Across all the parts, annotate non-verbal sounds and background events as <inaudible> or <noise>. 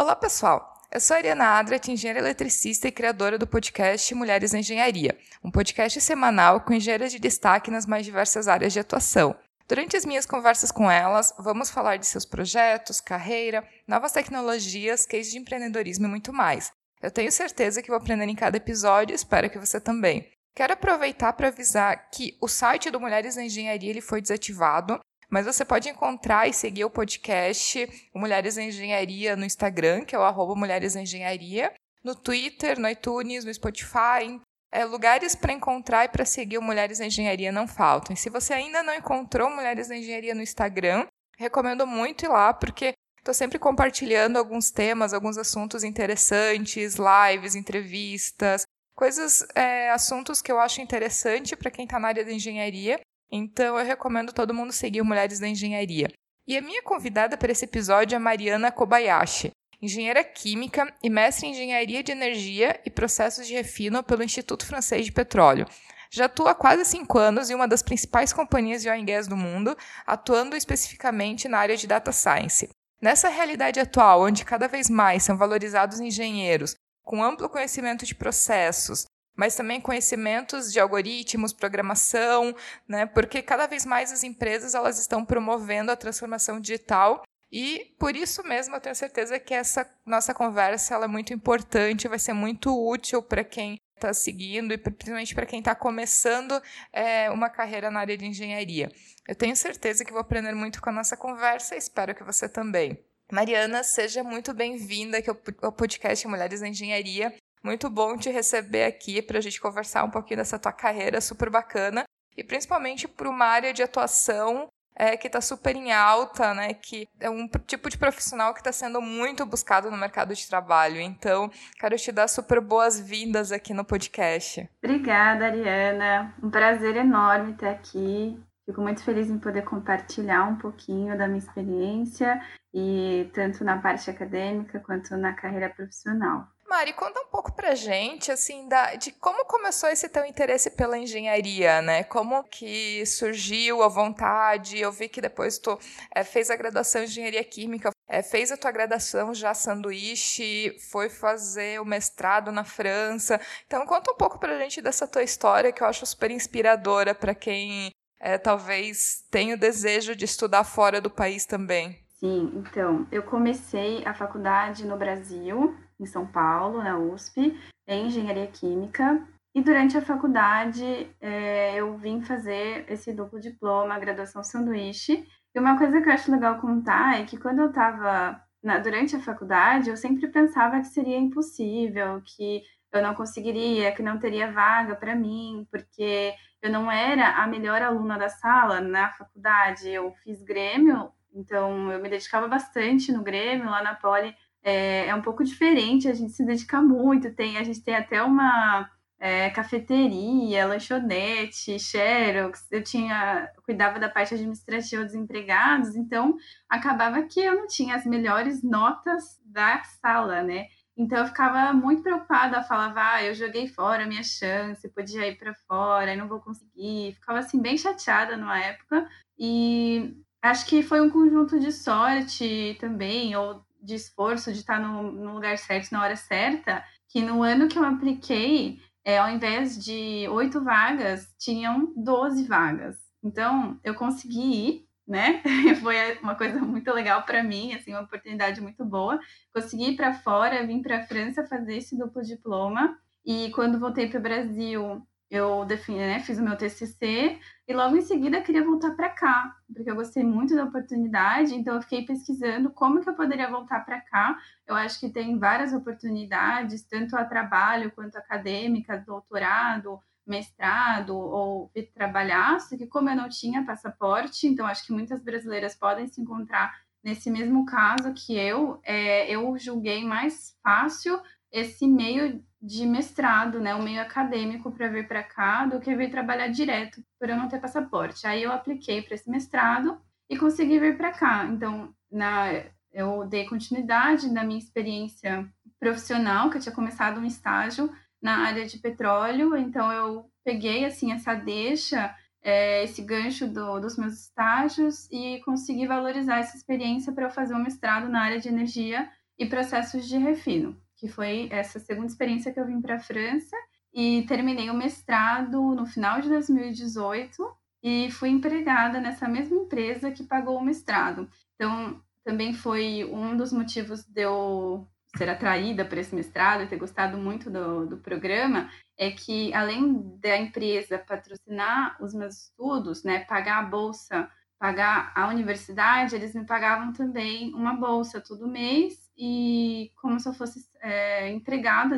Olá, pessoal. Eu sou a Ariana Adrat, engenheira eletricista e criadora do podcast Mulheres na Engenharia, um podcast semanal com engenheiras de destaque nas mais diversas áreas de atuação. Durante as minhas conversas com elas, vamos falar de seus projetos, carreira, novas tecnologias, cases de empreendedorismo e muito mais. Eu tenho certeza que vou aprender em cada episódio e espero que você também. Quero aproveitar para avisar que o site do Mulheres na Engenharia ele foi desativado mas você pode encontrar e seguir o podcast Mulheres em Engenharia no Instagram, que é o arroba Mulheres em Engenharia, no Twitter, no iTunes, no Spotify. É, lugares para encontrar e para seguir o Mulheres em Engenharia não faltam. E se você ainda não encontrou Mulheres em Engenharia no Instagram, recomendo muito ir lá, porque estou sempre compartilhando alguns temas, alguns assuntos interessantes, lives, entrevistas, coisas, é, assuntos que eu acho interessante para quem está na área da engenharia então eu recomendo todo mundo seguir Mulheres da Engenharia. E a minha convidada para esse episódio é Mariana Kobayashi, engenheira química e mestre em engenharia de energia e processos de refino pelo Instituto Francês de Petróleo. Já atua há quase cinco anos em uma das principais companhias de oil and gas do mundo, atuando especificamente na área de data science. Nessa realidade atual, onde cada vez mais são valorizados engenheiros com amplo conhecimento de processos, mas também conhecimentos de algoritmos, programação, né? Porque cada vez mais as empresas elas estão promovendo a transformação digital e por isso mesmo eu tenho certeza que essa nossa conversa ela é muito importante, vai ser muito útil para quem está seguindo e principalmente para quem está começando é, uma carreira na área de engenharia. Eu tenho certeza que vou aprender muito com a nossa conversa e espero que você também. Mariana, seja muito bem-vinda aqui ao podcast Mulheres na Engenharia. Muito bom te receber aqui para a gente conversar um pouquinho dessa tua carreira super bacana e principalmente por uma área de atuação é, que está super em alta, né? Que é um tipo de profissional que está sendo muito buscado no mercado de trabalho. Então, quero te dar super boas-vindas aqui no podcast. Obrigada, Ariana. Um prazer enorme estar aqui. Fico muito feliz em poder compartilhar um pouquinho da minha experiência e tanto na parte acadêmica quanto na carreira profissional. Mari, conta um pouco pra gente, assim, da, de como começou esse teu interesse pela engenharia, né? Como que surgiu a vontade? Eu vi que depois tu é, fez a graduação em engenharia química, é, fez a tua graduação já sanduíche, foi fazer o mestrado na França. Então, conta um pouco pra gente dessa tua história, que eu acho super inspiradora para quem é, talvez tenha o desejo de estudar fora do país também. Sim, então, eu comecei a faculdade no Brasil, em São Paulo, na USP, em engenharia química. E durante a faculdade é, eu vim fazer esse duplo diploma, graduação sanduíche. E uma coisa que eu acho legal contar é que quando eu estava durante a faculdade, eu sempre pensava que seria impossível, que eu não conseguiria, que não teria vaga para mim, porque eu não era a melhor aluna da sala na faculdade. Eu fiz Grêmio, então eu me dedicava bastante no Grêmio, lá na Poli é, é um pouco diferente, a gente se dedica muito, tem, a gente tem até uma é, cafeteria, lanchonete, xerox, eu tinha, eu cuidava da parte administrativa dos empregados, então acabava que eu não tinha as melhores notas da sala, né? Então eu ficava muito preocupada, falava, ah, eu joguei fora a minha chance, podia ir para fora, e não vou conseguir. Ficava assim bem chateada numa época e acho que foi um conjunto de sorte também, ou de esforço, de estar no, no lugar certo na hora certa, que no ano que eu apliquei, é, ao invés de oito vagas, tinham 12 vagas. Então, eu consegui ir, né? <laughs> Foi uma coisa muito legal para mim, assim, uma oportunidade muito boa. Consegui ir para fora, vim para a França fazer esse duplo diploma. E quando voltei para o Brasil, eu defini, né, fiz o meu TCC e logo em seguida queria voltar para cá, porque eu gostei muito da oportunidade, então eu fiquei pesquisando como que eu poderia voltar para cá. Eu acho que tem várias oportunidades, tanto a trabalho quanto acadêmica, doutorado, mestrado ou trabalhar, só que como eu não tinha passaporte, então acho que muitas brasileiras podem se encontrar nesse mesmo caso que eu, é, eu julguei mais fácil esse meio de mestrado, né, o meio acadêmico para vir para cá do que vir trabalhar direto por eu não ter passaporte. Aí eu apliquei para esse mestrado e consegui vir para cá. Então, na eu dei continuidade na minha experiência profissional, que eu tinha começado um estágio na área de petróleo, então eu peguei assim essa deixa, é, esse gancho do, dos meus estágios e consegui valorizar essa experiência para eu fazer um mestrado na área de energia e processos de refino, que foi essa segunda experiência que eu vim para a França e terminei o mestrado no final de 2018 e fui empregada nessa mesma empresa que pagou o mestrado. Então, também foi um dos motivos de eu ser atraída por esse mestrado e ter gostado muito do, do programa, é que além da empresa patrocinar os meus estudos, né, pagar a bolsa, pagar a universidade, eles me pagavam também uma bolsa todo mês e como se eu fosse é,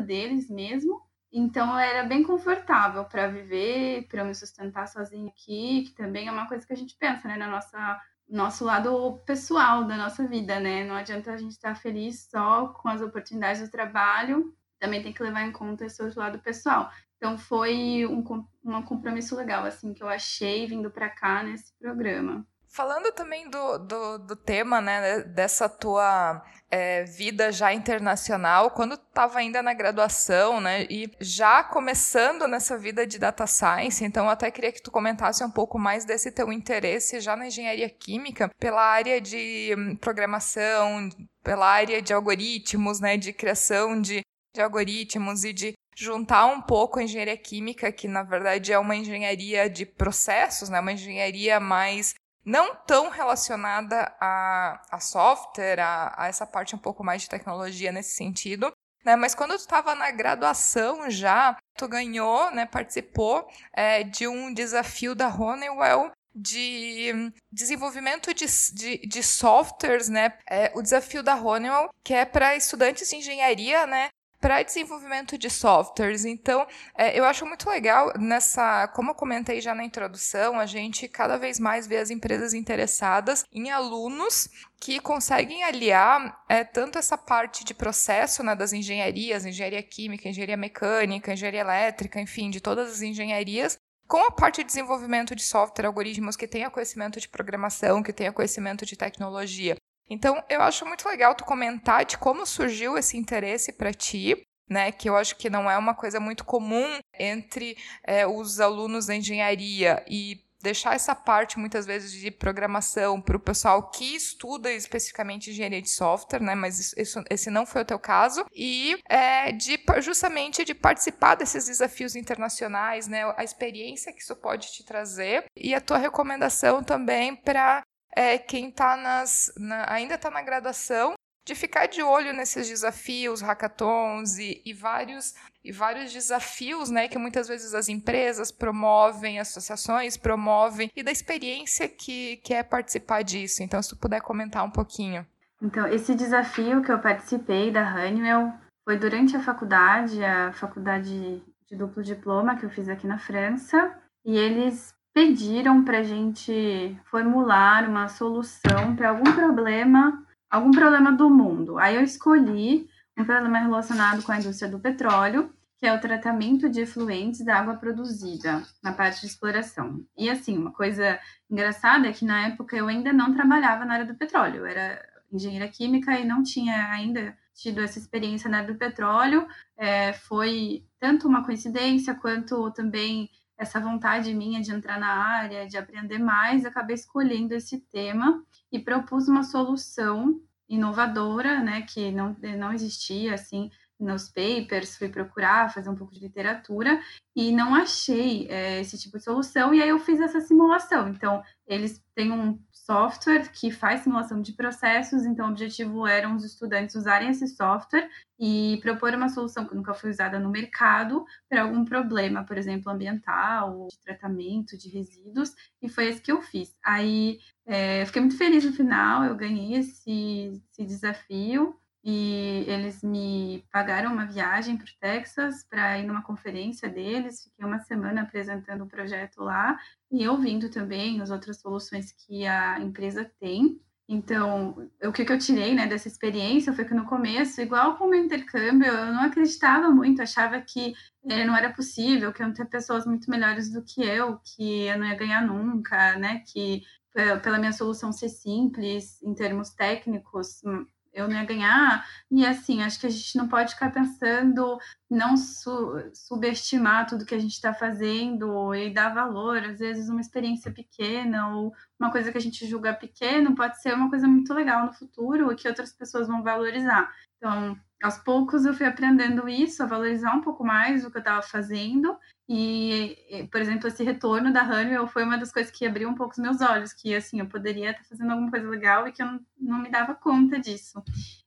deles mesmo. Então era bem confortável para viver, para me sustentar sozinha aqui, que também é uma coisa que a gente pensa, né, na nossa nosso lado pessoal da nossa vida, né? Não adianta a gente estar feliz só com as oportunidades do trabalho, também tem que levar em conta esse outro lado pessoal. Então foi um, um compromisso legal, assim, que eu achei vindo para cá nesse programa. Falando também do, do, do, tema, né, dessa tua é, vida já internacional, quando estava ainda na graduação, né, e já começando nessa vida de data science, então eu até queria que tu comentasse um pouco mais desse teu interesse já na engenharia química, pela área de hum, programação, pela área de algoritmos, né, de criação de, de algoritmos e de juntar um pouco a engenharia química, que na verdade é uma engenharia de processos, né, uma engenharia mais não tão relacionada a, a software, a, a, essa parte um pouco mais de tecnologia nesse sentido. Né? Mas quando tu estava na graduação já, tu ganhou, né, participou é, de um desafio da Honeywell de desenvolvimento de, de, de softwares, né? É, o desafio da Honeywell, que é para estudantes de engenharia, né? Para desenvolvimento de softwares. Então, é, eu acho muito legal nessa, como eu comentei já na introdução, a gente cada vez mais vê as empresas interessadas em alunos que conseguem aliar é, tanto essa parte de processo né, das engenharias, engenharia química, engenharia mecânica, engenharia elétrica, enfim, de todas as engenharias, com a parte de desenvolvimento de software, algoritmos que tenha conhecimento de programação, que tenha conhecimento de tecnologia. Então, eu acho muito legal tu comentar de como surgiu esse interesse para ti, né? Que eu acho que não é uma coisa muito comum entre é, os alunos da engenharia e deixar essa parte muitas vezes de programação para o pessoal que estuda especificamente engenharia de software, né? Mas isso, esse não foi o teu caso e é, de justamente de participar desses desafios internacionais, né? A experiência que isso pode te trazer e a tua recomendação também para é, quem tá nas, na, ainda está na graduação de ficar de olho nesses desafios, hackathons e, e, vários, e vários desafios né, que muitas vezes as empresas promovem, associações promovem, e da experiência que, que é participar disso. Então, se tu puder comentar um pouquinho. Então, esse desafio que eu participei da Honeywell foi durante a faculdade, a faculdade de duplo diploma que eu fiz aqui na França, e eles pediram para a gente formular uma solução para algum problema, algum problema do mundo. Aí eu escolhi um problema relacionado com a indústria do petróleo, que é o tratamento de efluentes da água produzida na parte de exploração. E assim, uma coisa engraçada é que na época eu ainda não trabalhava na área do petróleo, eu era engenheira química e não tinha ainda tido essa experiência na área do petróleo. É, foi tanto uma coincidência quanto também essa vontade minha de entrar na área, de aprender mais, acabei escolhendo esse tema e propus uma solução inovadora, né, que não, não existia assim nos papers, fui procurar, fazer um pouco de literatura e não achei é, esse tipo de solução. E aí eu fiz essa simulação. Então, eles têm um software que faz simulação de processos, então o objetivo era os estudantes usarem esse software e propor uma solução que nunca foi usada no mercado para algum problema, por exemplo, ambiental, de tratamento de resíduos, e foi esse que eu fiz. Aí é, fiquei muito feliz no final, eu ganhei esse, esse desafio e eles me pagaram uma viagem para o Texas para ir numa conferência deles. Fiquei uma semana apresentando o projeto lá e ouvindo também as outras soluções que a empresa tem. Então, o que, eu tirei né, dessa experiência foi que no começo, igual com o meu intercâmbio, eu não acreditava muito, achava que é, não era possível, que iam ter pessoas muito melhores do que eu, que eu não ia ganhar nunca, né? Que eh, pela minha solução ser simples em termos técnicos, eu não ia ganhar. E assim, acho que a gente não pode ficar pensando, não su subestimar tudo que a gente está fazendo e dar valor. Às vezes, uma experiência pequena ou uma coisa que a gente julga pequeno pode ser uma coisa muito legal no futuro e que outras pessoas vão valorizar. Então, aos poucos eu fui aprendendo isso, a valorizar um pouco mais o que eu estava fazendo. E, por exemplo, esse retorno da Honeywell foi uma das coisas que abriu um pouco os meus olhos, que assim, eu poderia estar fazendo alguma coisa legal e que eu não, não me dava conta disso.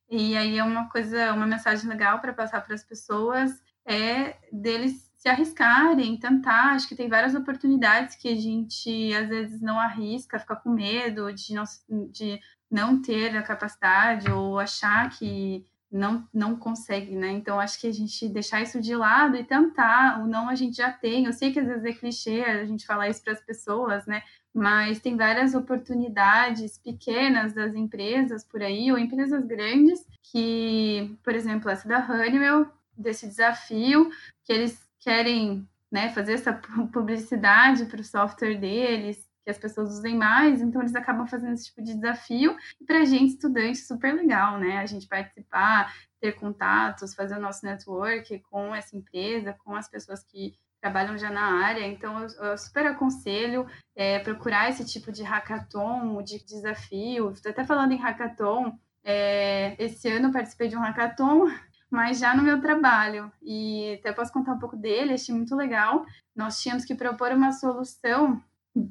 E aí é uma coisa, uma mensagem legal para passar para as pessoas é deles se arriscarem, tentar. Acho que tem várias oportunidades que a gente às vezes não arrisca, fica com medo de não, de não ter a capacidade ou achar que não, não consegue, né? Então, acho que a gente deixar isso de lado e tentar, o não a gente já tem. Eu sei que às vezes é clichê a gente falar isso para as pessoas, né? Mas tem várias oportunidades pequenas das empresas por aí, ou empresas grandes, que, por exemplo, essa da Honeywell, desse desafio, que eles querem né, fazer essa publicidade para o software deles, que as pessoas usem mais, então eles acabam fazendo esse tipo de desafio. E para a gente, estudante, super legal, né? A gente participar, ter contatos, fazer o nosso network com essa empresa, com as pessoas que trabalham já na área. Então, eu, eu super aconselho é, procurar esse tipo de hackathon, de desafio. Estou até falando em hackathon. É, esse ano participei de um hackathon mas já no meu trabalho. E até posso contar um pouco dele, achei muito legal. Nós tínhamos que propor uma solução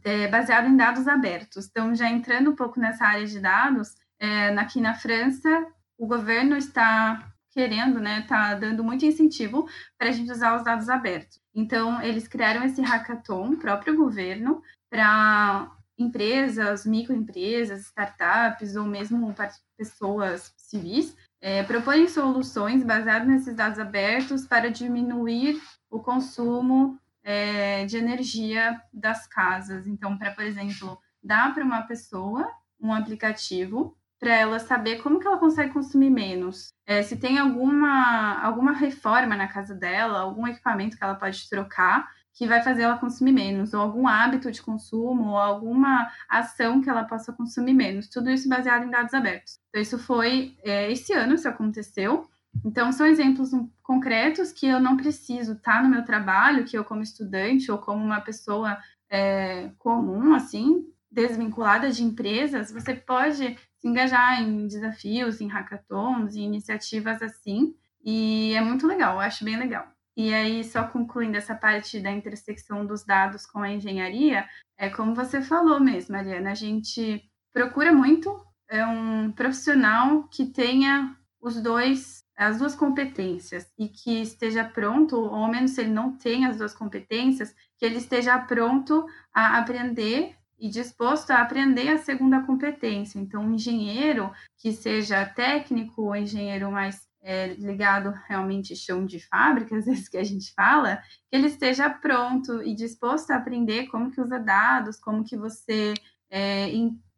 é, baseado em dados abertos. Então, já entrando um pouco nessa área de dados, é, aqui na França, o governo está querendo, né, está dando muito incentivo para a gente usar os dados abertos. Então, eles criaram esse hackathon, próprio governo, para empresas, microempresas, startups ou mesmo pessoas civis é, propõem soluções baseadas nesses dados abertos para diminuir o consumo é, de energia das casas. Então, para, por exemplo, dar para uma pessoa um aplicativo para ela saber como que ela consegue consumir menos. É, se tem alguma, alguma reforma na casa dela, algum equipamento que ela pode trocar que vai fazer ela consumir menos, ou algum hábito de consumo, ou alguma ação que ela possa consumir menos. Tudo isso baseado em dados abertos. Então, isso foi é, esse ano, isso aconteceu. Então, são exemplos concretos que eu não preciso estar tá no meu trabalho, que eu, como estudante ou como uma pessoa é, comum, assim, desvinculada de empresas, você pode se engajar em desafios, em hackathons, em iniciativas assim, e é muito legal, eu acho bem legal. E aí, só concluindo essa parte da intersecção dos dados com a engenharia, é como você falou mesmo, Mariana, a gente procura muito é um profissional que tenha os dois as duas competências e que esteja pronto, ou ao menos se ele não tem as duas competências, que ele esteja pronto a aprender e disposto a aprender a segunda competência. Então, um engenheiro que seja técnico, ou engenheiro mais é, ligado realmente chão de fábrica, <laughs> às vezes que a gente fala, que ele esteja pronto e disposto a aprender como que usa dados, como que você é,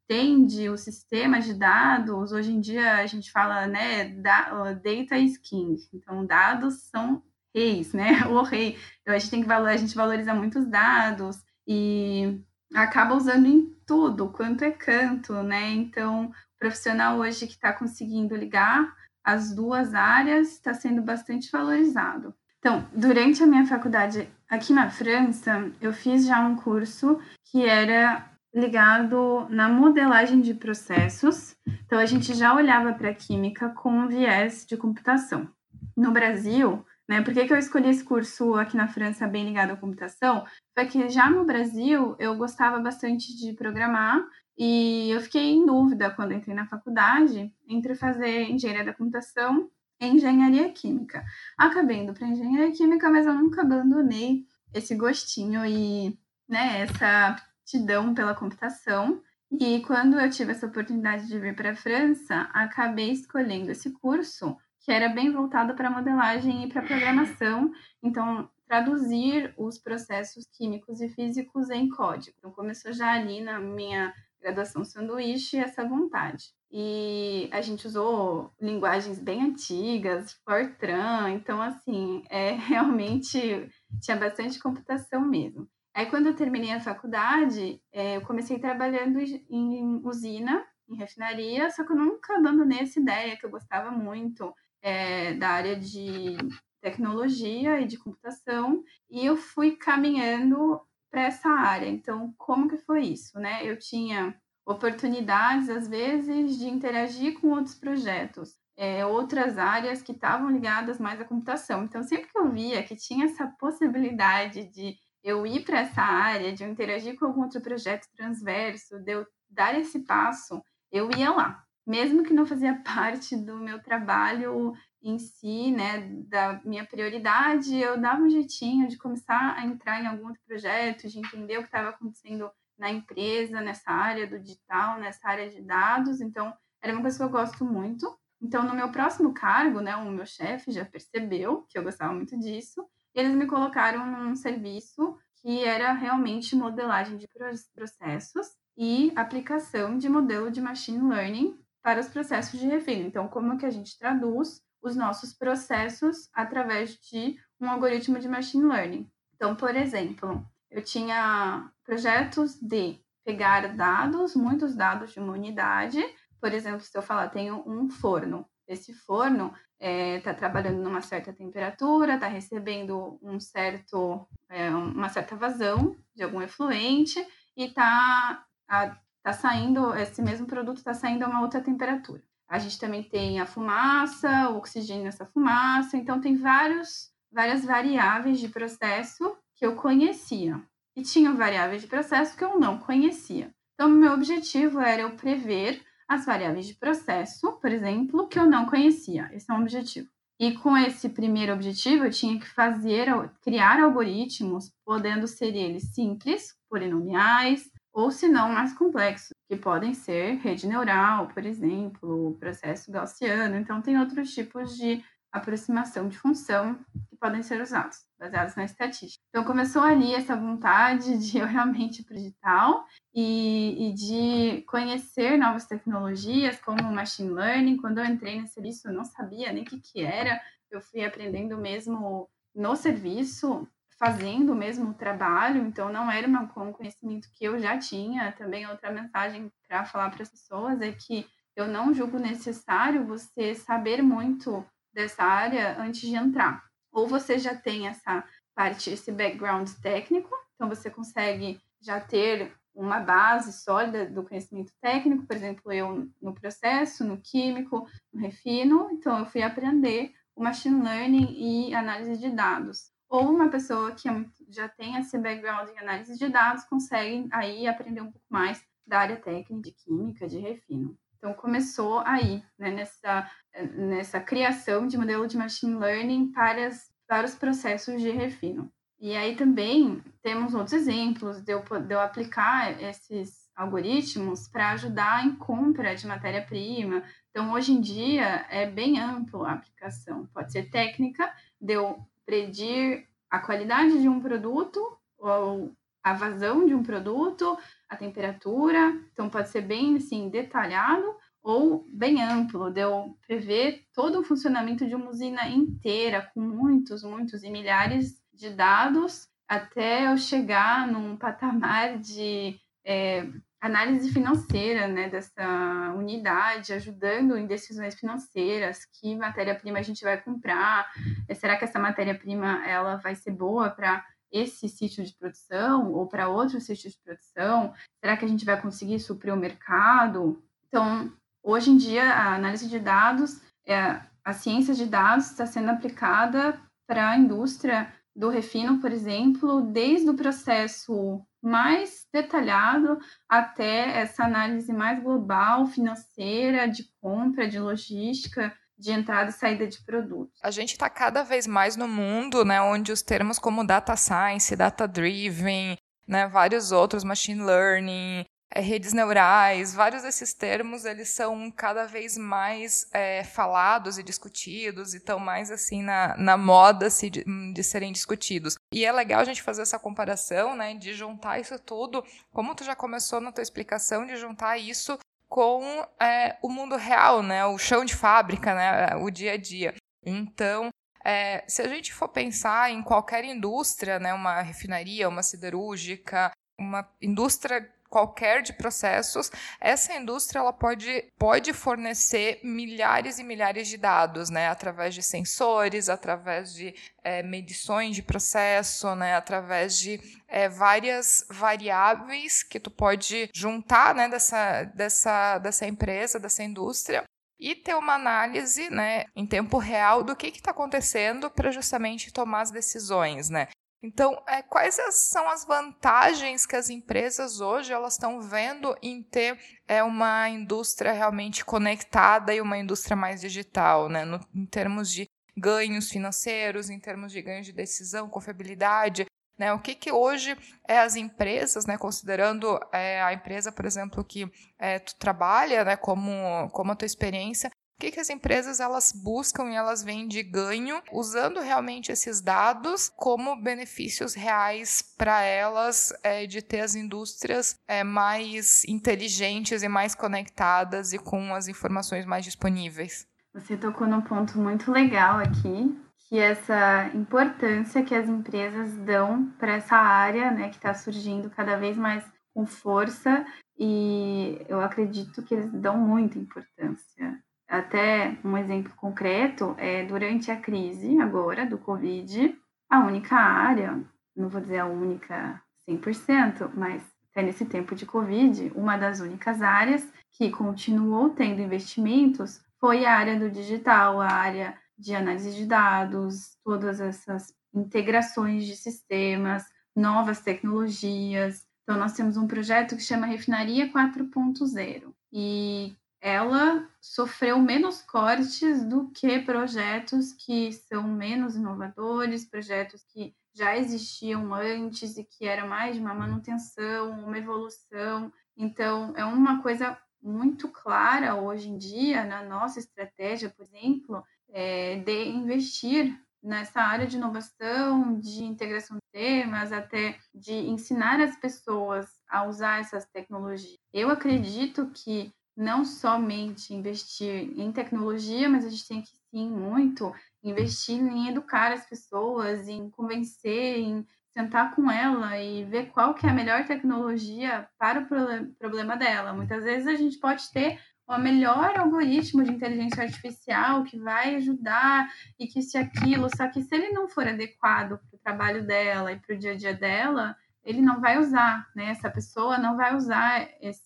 entende o sistema de dados, hoje em dia a gente fala, né, da, data is king, então dados são reis, né, <laughs> o rei, então a gente tem que valorizar, a gente valoriza muito os dados e acaba usando em tudo, quanto é canto, né, então o profissional hoje que está conseguindo ligar as duas áreas está sendo bastante valorizado. Então, durante a minha faculdade aqui na França, eu fiz já um curso que era ligado na modelagem de processos. Então, a gente já olhava para a química com viés de computação. No Brasil, né, por que, que eu escolhi esse curso aqui na França bem ligado à computação? Foi que já no Brasil eu gostava bastante de programar e eu fiquei em dúvida quando entrei na faculdade entre fazer engenharia da computação e engenharia química. Acabei indo para engenharia química, mas eu nunca abandonei esse gostinho e né, essa aptidão pela computação. E quando eu tive essa oportunidade de vir para a França, acabei escolhendo esse curso, que era bem voltado para modelagem e para programação. Então, traduzir os processos químicos e físicos em código. Então, começou já ali na minha graduação sanduíche essa vontade. E a gente usou linguagens bem antigas, Fortran, então, assim, é <laughs> realmente tinha bastante computação mesmo. Aí, quando eu terminei a faculdade, é, eu comecei trabalhando em usina, em refinaria, só que eu nunca abandonei essa ideia, que eu gostava muito é, da área de tecnologia e de computação, e eu fui caminhando para essa área. Então, como que foi isso, né? Eu tinha oportunidades, às vezes, de interagir com outros projetos. é, outras áreas que estavam ligadas mais à computação. Então, sempre que eu via que tinha essa possibilidade de eu ir para essa área, de eu interagir com algum outro projeto transverso, de eu dar esse passo, eu ia lá. Mesmo que não fazia <laughs> parte do meu trabalho em si, né, da minha prioridade, eu dava um jeitinho de começar a entrar em algum outro projeto, de entender o que estava acontecendo na empresa, nessa área do digital, nessa área de dados. Então, era uma coisa que eu gosto muito. Então, no meu próximo cargo, né, o meu chefe já percebeu que eu gostava muito disso, eles me colocaram num serviço que era realmente modelagem de processos e aplicação de modelo de machine learning para os processos de refino. Então, como que a gente traduz os nossos processos através de um algoritmo de machine learning. Então, por exemplo, eu tinha projetos de pegar dados, muitos dados de uma unidade. Por exemplo, se eu falar, tenho um forno. Esse forno está é, tá trabalhando numa certa temperatura, está recebendo um certo, é, uma certa vazão de algum efluente e está tá saindo, esse mesmo produto está saindo a uma outra temperatura. A gente também tem a fumaça, o oxigênio nessa fumaça, então tem vários, várias variáveis de processo que eu conhecia. E tinha variáveis de processo que eu não conhecia. Então, meu objetivo era eu prever as variáveis de processo, por exemplo, que eu não conhecia. Esse é um objetivo. E com esse primeiro objetivo, eu tinha que fazer, criar algoritmos, podendo ser eles simples, polinomiais, ou se não mais complexos, que podem ser rede neural, por exemplo, processo gaussiano. Então, tem outros tipos de aproximação de função que podem ser usados, baseados na estatística. Então, começou ali essa vontade de eu realmente ir para o digital e, e, de conhecer novas tecnologias, como o machine learning. Quando eu entrei nesse serviço, eu não sabia nem o que, que era, eu fui aprendendo mesmo no serviço fazendo o mesmo trabalho, então não era uma, um conhecimento que eu já tinha. Também outra mensagem para falar para as pessoas é que eu não julgo necessário você saber muito dessa área antes de entrar. Ou você já tem essa parte, esse background técnico, então você consegue já ter uma base sólida do conhecimento técnico, por exemplo, eu no processo, no químico, no refino, então eu fui aprender o machine learning e análise de dados ou uma pessoa que é já tem esse background em análise de dados consegue aí aprender um pouco mais da área técnica de química, de refino. Então começou aí, né, nessa, nessa criação de modelo de machine learning para, as, para os processos de refino. E aí também temos outros exemplos de eu, de eu aplicar esses algoritmos para ajudar em compra de matéria-prima. Então, hoje em dia, é bem amplo a aplicação. Pode ser técnica, de eu predir a qualidade de um produto ou a vazão de um produto, a temperatura. Então, pode ser bem assim, detalhado ou bem amplo, de eu prever todo o funcionamento de uma usina inteira, com muitos, muitos e milhares de dados, até eu chegar num patamar de é, análise financeira né, dessa unidade, ajudando em decisões financeiras, que matéria-prima a gente vai comprar, eh, será que essa matéria-prima ela vai ser boa para esse sítio de produção ou para outro sítio de produção? Será que a gente vai conseguir suprir o mercado? Então, hoje em dia, a análise de dados, é, a ciência de dados está sendo aplicada para a indústria do refino, por exemplo, desde o processo mais detalhado até essa análise mais global, financeira, de compra, de logística, de entrada e saída de produtos. A gente está cada vez mais no mundo, né, onde os termos como data science, data driven, né, vários outros, machine learning, é, redes neurais, vários desses termos eles são cada vez mais é, falados e discutidos e estão mais assim na, na moda de, de, serem discutidos. E é legal a gente fazer essa comparação, né, de juntar isso tudo, como tu já começou na tua explicação, de juntar isso com é, o mundo real, né, o chão de fábrica, né, o dia a dia. Então, é, se a gente for pensar em qualquer indústria, né, uma refinaria, uma siderúrgica, uma indústria qualquer de processos, essa indústria ela pode, pode fornecer milhares e milhares de dados, né, através de sensores, através de é, medições de processo, né, através de é, várias variáveis que tu pode juntar, né, dessa, dessa, dessa empresa, dessa indústria e ter uma análise né, em tempo real do que está acontecendo para justamente tomar as decisões. Né? Então, é, quais são as vantagens que as empresas hoje elas estão vendo em ter é, uma indústria realmente conectada e uma indústria mais digital, né? No, em termos de ganhos financeiros, em termos de ganhos de decisão, confiabilidade, né? O que, que hoje é, as empresas, né, considerando é, a empresa, por exemplo, que é, tu trabalha, né, como, como a tua experiência, o que, que as empresas elas buscam e elas vêm de ganho usando realmente esses dados como benefícios reais para elas é, de ter as indústrias é, mais inteligentes e mais conectadas e com as informações mais disponíveis? Você tocou num ponto muito legal aqui, que essa importância que as empresas dão para essa área, né, que está surgindo cada vez mais com força, e eu acredito que eles dão muita importância. Até um exemplo concreto é durante a crise agora do Covid, a única área, não vou dizer a única 100%, mas até nesse tempo de Covid, uma das únicas áreas que continuou tendo investimentos foi a área do digital, a área de análise de dados, todas essas integrações de sistemas, novas tecnologias. Então, nós temos um projeto que chama Refinaria 4.0 e ela sofreu menos cortes do que projetos que são menos inovadores, projetos que já existiam antes e que era mais de uma manutenção, uma evolução. Então, é uma coisa muito clara hoje em dia na nossa estratégia, por exemplo, é, de investir nessa área de inovação, de integração de temas, até de ensinar as pessoas a usar essas tecnologias. Eu acredito que não somente investir em tecnologia, mas a gente tem que sim muito investir em educar as pessoas, em convencer, em sentar com ela e ver qual que é a melhor tecnologia para o problema dela. Muitas vezes a gente pode ter o melhor algoritmo de inteligência artificial que vai ajudar e que se aquilo, só que se ele não for adequado para o trabalho dela e para o dia a dia dela, ele não vai usar, né? Essa pessoa não vai usar esse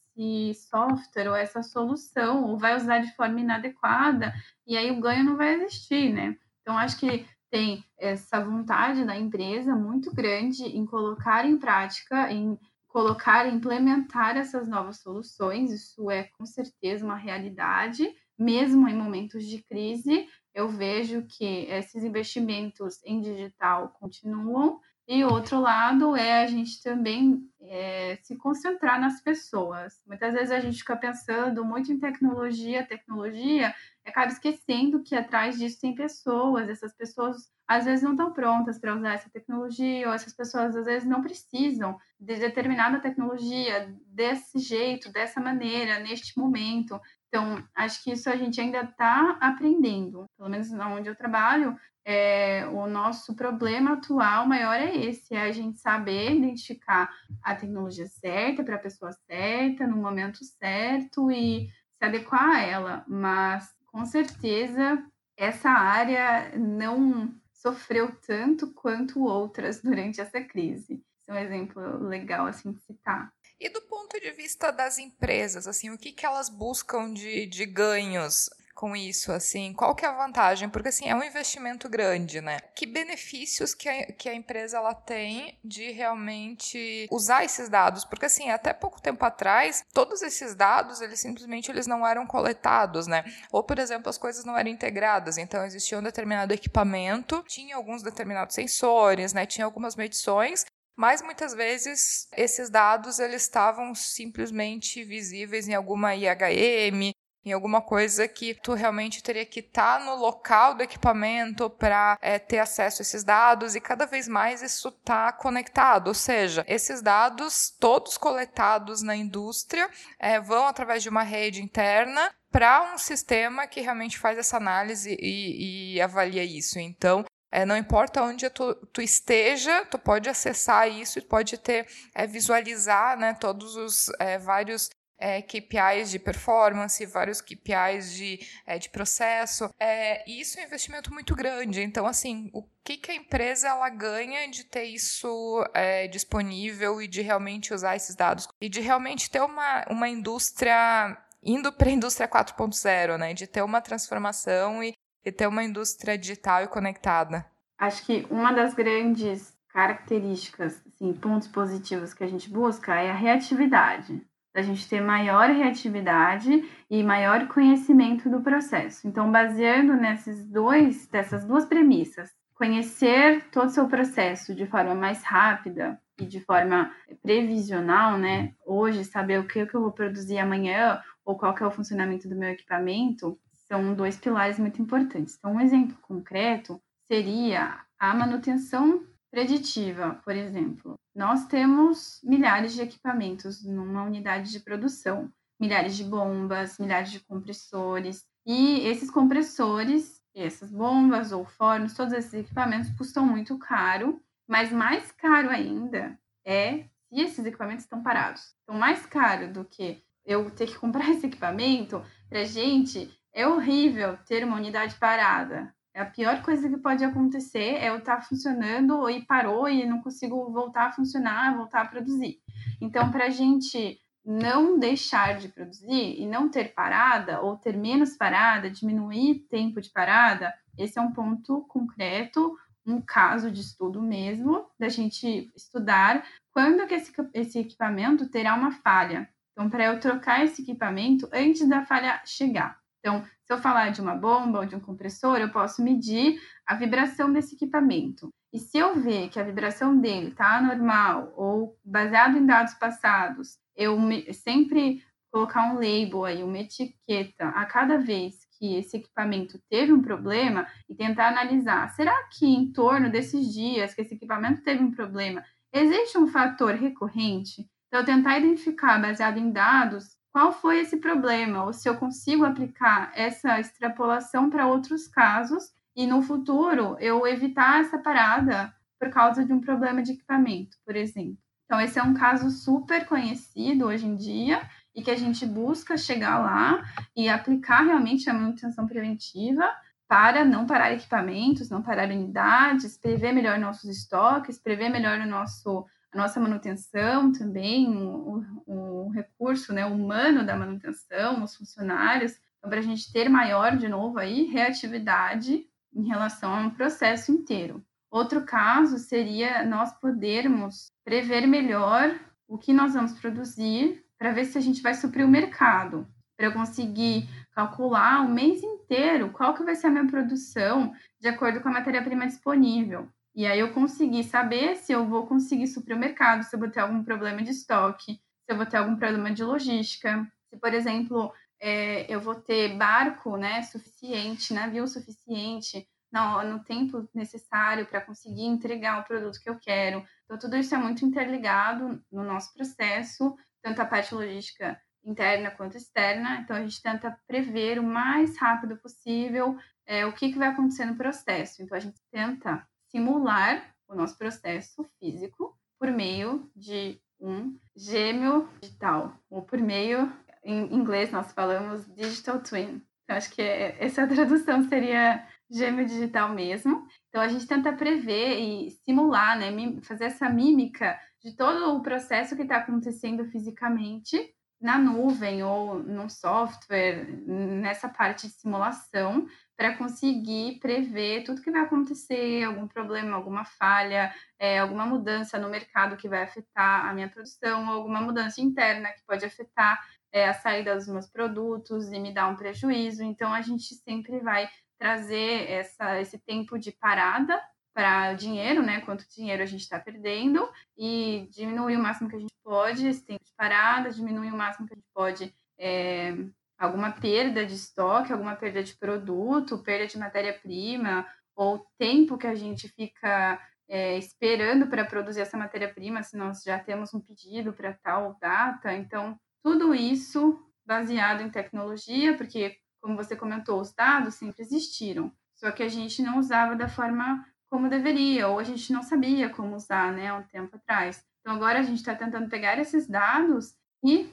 software ou essa solução, ou vai usar de forma inadequada, e aí o ganho não vai existir, né? Então, acho que tem essa vontade da empresa muito grande em colocar em prática, em colocar, implementar essas novas soluções. Isso é com certeza uma realidade, mesmo em momentos de crise. Eu vejo que esses investimentos em digital continuam. E outro lado é a gente também é, se concentrar nas pessoas. Muitas vezes a gente fica pensando muito em tecnologia, tecnologia, acaba esquecendo que atrás disso tem pessoas, essas pessoas às vezes não estão prontas para usar essa tecnologia, ou essas pessoas às vezes não precisam de determinada tecnologia desse jeito, dessa maneira, neste momento. Então, acho que isso a gente ainda está aprendendo. Pelo menos onde eu trabalho, é, o nosso problema atual maior é esse: é a gente saber identificar a tecnologia certa para a pessoa certa, no momento certo e se adequar a ela. Mas com certeza essa área não sofreu tanto quanto outras <laughs> durante essa crise. Esse é um exemplo legal assim de citar. E do ponto de vista das empresas, assim, o que, que elas buscam de, de ganhos com isso, assim? Qual que é a vantagem? Porque, assim, é um investimento grande, né? Que benefícios que a, que a empresa, ela tem de realmente usar esses dados? Porque, assim, até pouco tempo atrás, todos esses dados, eles simplesmente eles não eram coletados, né? Ou, por exemplo, as coisas não eram integradas. Então, existia um determinado equipamento, tinha alguns determinados sensores, né? Tinha algumas medições, mas muitas vezes esses dados eles estavam simplesmente visíveis em alguma IHM, em alguma coisa que tu realmente teria que estar tá no local do equipamento para é, ter acesso a esses dados e cada vez mais isso está conectado, ou seja, esses dados todos coletados na indústria é, vão através de uma rede interna para um sistema que realmente faz essa análise e, e avalia isso. Então, é, não importa onde tu, tu, esteja, tu pode acessar isso e pode ter, é, visualizar né, todos os é, vários é, KPIs de performance, vários KPIs de, é, de processo. É, e isso é um investimento muito grande. Então, assim, o que, que a empresa ela ganha de ter isso é, disponível e de realmente usar esses dados? E de realmente ter uma, uma indústria indo para a indústria 4.0, né? De ter uma transformação e, e ter uma indústria digital e conectada. Acho que uma das grandes características, assim, pontos positivos que a gente busca é a reatividade. A gente ter maior reatividade e maior conhecimento do processo. Então, baseando nesses dois, dessas duas premissas, conhecer todo o seu processo de forma mais rápida e de forma previsional, né? Hoje, saber o que, eu vou produzir amanhã ou qual é o funcionamento do meu equipamento, são dois pilares muito importantes. Então, um exemplo concreto seria a manutenção preditiva, por exemplo. Nós temos milhares de equipamentos numa unidade de produção, milhares de bombas, milhares de compressores, e esses compressores, essas bombas ou fornos, todos esses equipamentos custam muito caro, mas mais caro ainda é se esses equipamentos estão parados. Então, mais caro do que eu ter que <laughs> comprar esse equipamento, para gente é horrível ter uma unidade parada. A pior coisa que pode acontecer é eu estar tá funcionando e parou e não consigo voltar a funcionar, voltar a produzir. Então, para a gente não deixar de produzir e não ter parada ou ter menos parada, diminuir tempo de parada, esse é um ponto concreto, um caso de estudo mesmo, da gente estudar quando que esse, esse equipamento terá uma falha. Então, para eu trocar esse equipamento antes da falha chegar. Então, se eu falar de uma bomba ou de um compressor, eu posso medir a vibração desse equipamento. E se eu ver que a vibração dele está normal ou baseado em dados passados, eu sempre colocar um label aí, uma etiqueta a cada vez que esse equipamento teve um problema e tentar analisar, será que em torno desses dias que esse equipamento teve um problema, existe um fator recorrente? Então, tentar identificar, baseado em dados, qual foi esse problema, ou se eu consigo aplicar essa extrapolação para outros casos e no futuro eu evitar essa parada por causa de um problema de equipamento, por exemplo. Então, esse é um caso super conhecido hoje em dia e que a gente busca chegar lá e aplicar realmente a manutenção preventiva para não parar equipamentos, não parar unidades, prever melhor nossos estoques, prever melhor o nosso a nossa manutenção também, o, o, recurso né, humano da manutenção, os funcionários, então, para a gente ter maior, de novo, aí, reatividade em relação ao processo inteiro. Outro caso seria nós podermos prever melhor o que nós vamos produzir para ver se a gente vai suprir o mercado, para eu conseguir calcular o mês inteiro qual que vai ser a minha produção de acordo com a matéria-prima disponível. E aí eu consegui saber se eu vou conseguir suprir o mercado, se eu vou ter algum problema de estoque, se eu vou ter algum problema de logística, se, por exemplo, é, eu vou ter barco né, suficiente, navio suficiente no, no tempo necessário para conseguir entregar o produto que eu quero. Então, tudo isso é muito interligado no nosso processo, tanto a parte logística interna quanto externa. Então, a gente tenta prever o mais rápido possível é, o que, que vai acontecer no processo. Então, a gente tenta simular o nosso processo físico por meio de um gêmeo digital, ou por meio, em inglês nós falamos digital twin. Então, acho que essa <laughs> tradução seria gêmeo digital mesmo. Então, a gente tenta prever e simular, né, fazer essa mímica de todo o processo que está acontecendo fisicamente na nuvem ou no software, nessa parte de simulação, para conseguir prever tudo que vai acontecer, algum problema, alguma falha, é, alguma mudança no mercado que vai afetar a minha produção, alguma mudança interna que pode afetar é, a saída dos meus produtos e me dar um prejuízo. Então, a gente sempre vai trazer essa, esse tempo de parada para o dinheiro, né? Quanto dinheiro a gente está perdendo e diminuir o máximo que a gente pode esse tempo de parada, diminuir o máximo que a gente pode é, alguma perda de estoque, alguma perda de produto, perda de matéria-prima ou tempo que a gente fica é, esperando para produzir essa matéria-prima, se nós já temos um pedido para tal data. Então, tudo isso baseado em tecnologia, porque, como você comentou, os dados sempre existiram, só que a gente não usava da forma como deveria, ou a gente não sabia como usar, né, um tempo atrás. Então, agora a gente está tentando pegar esses dados e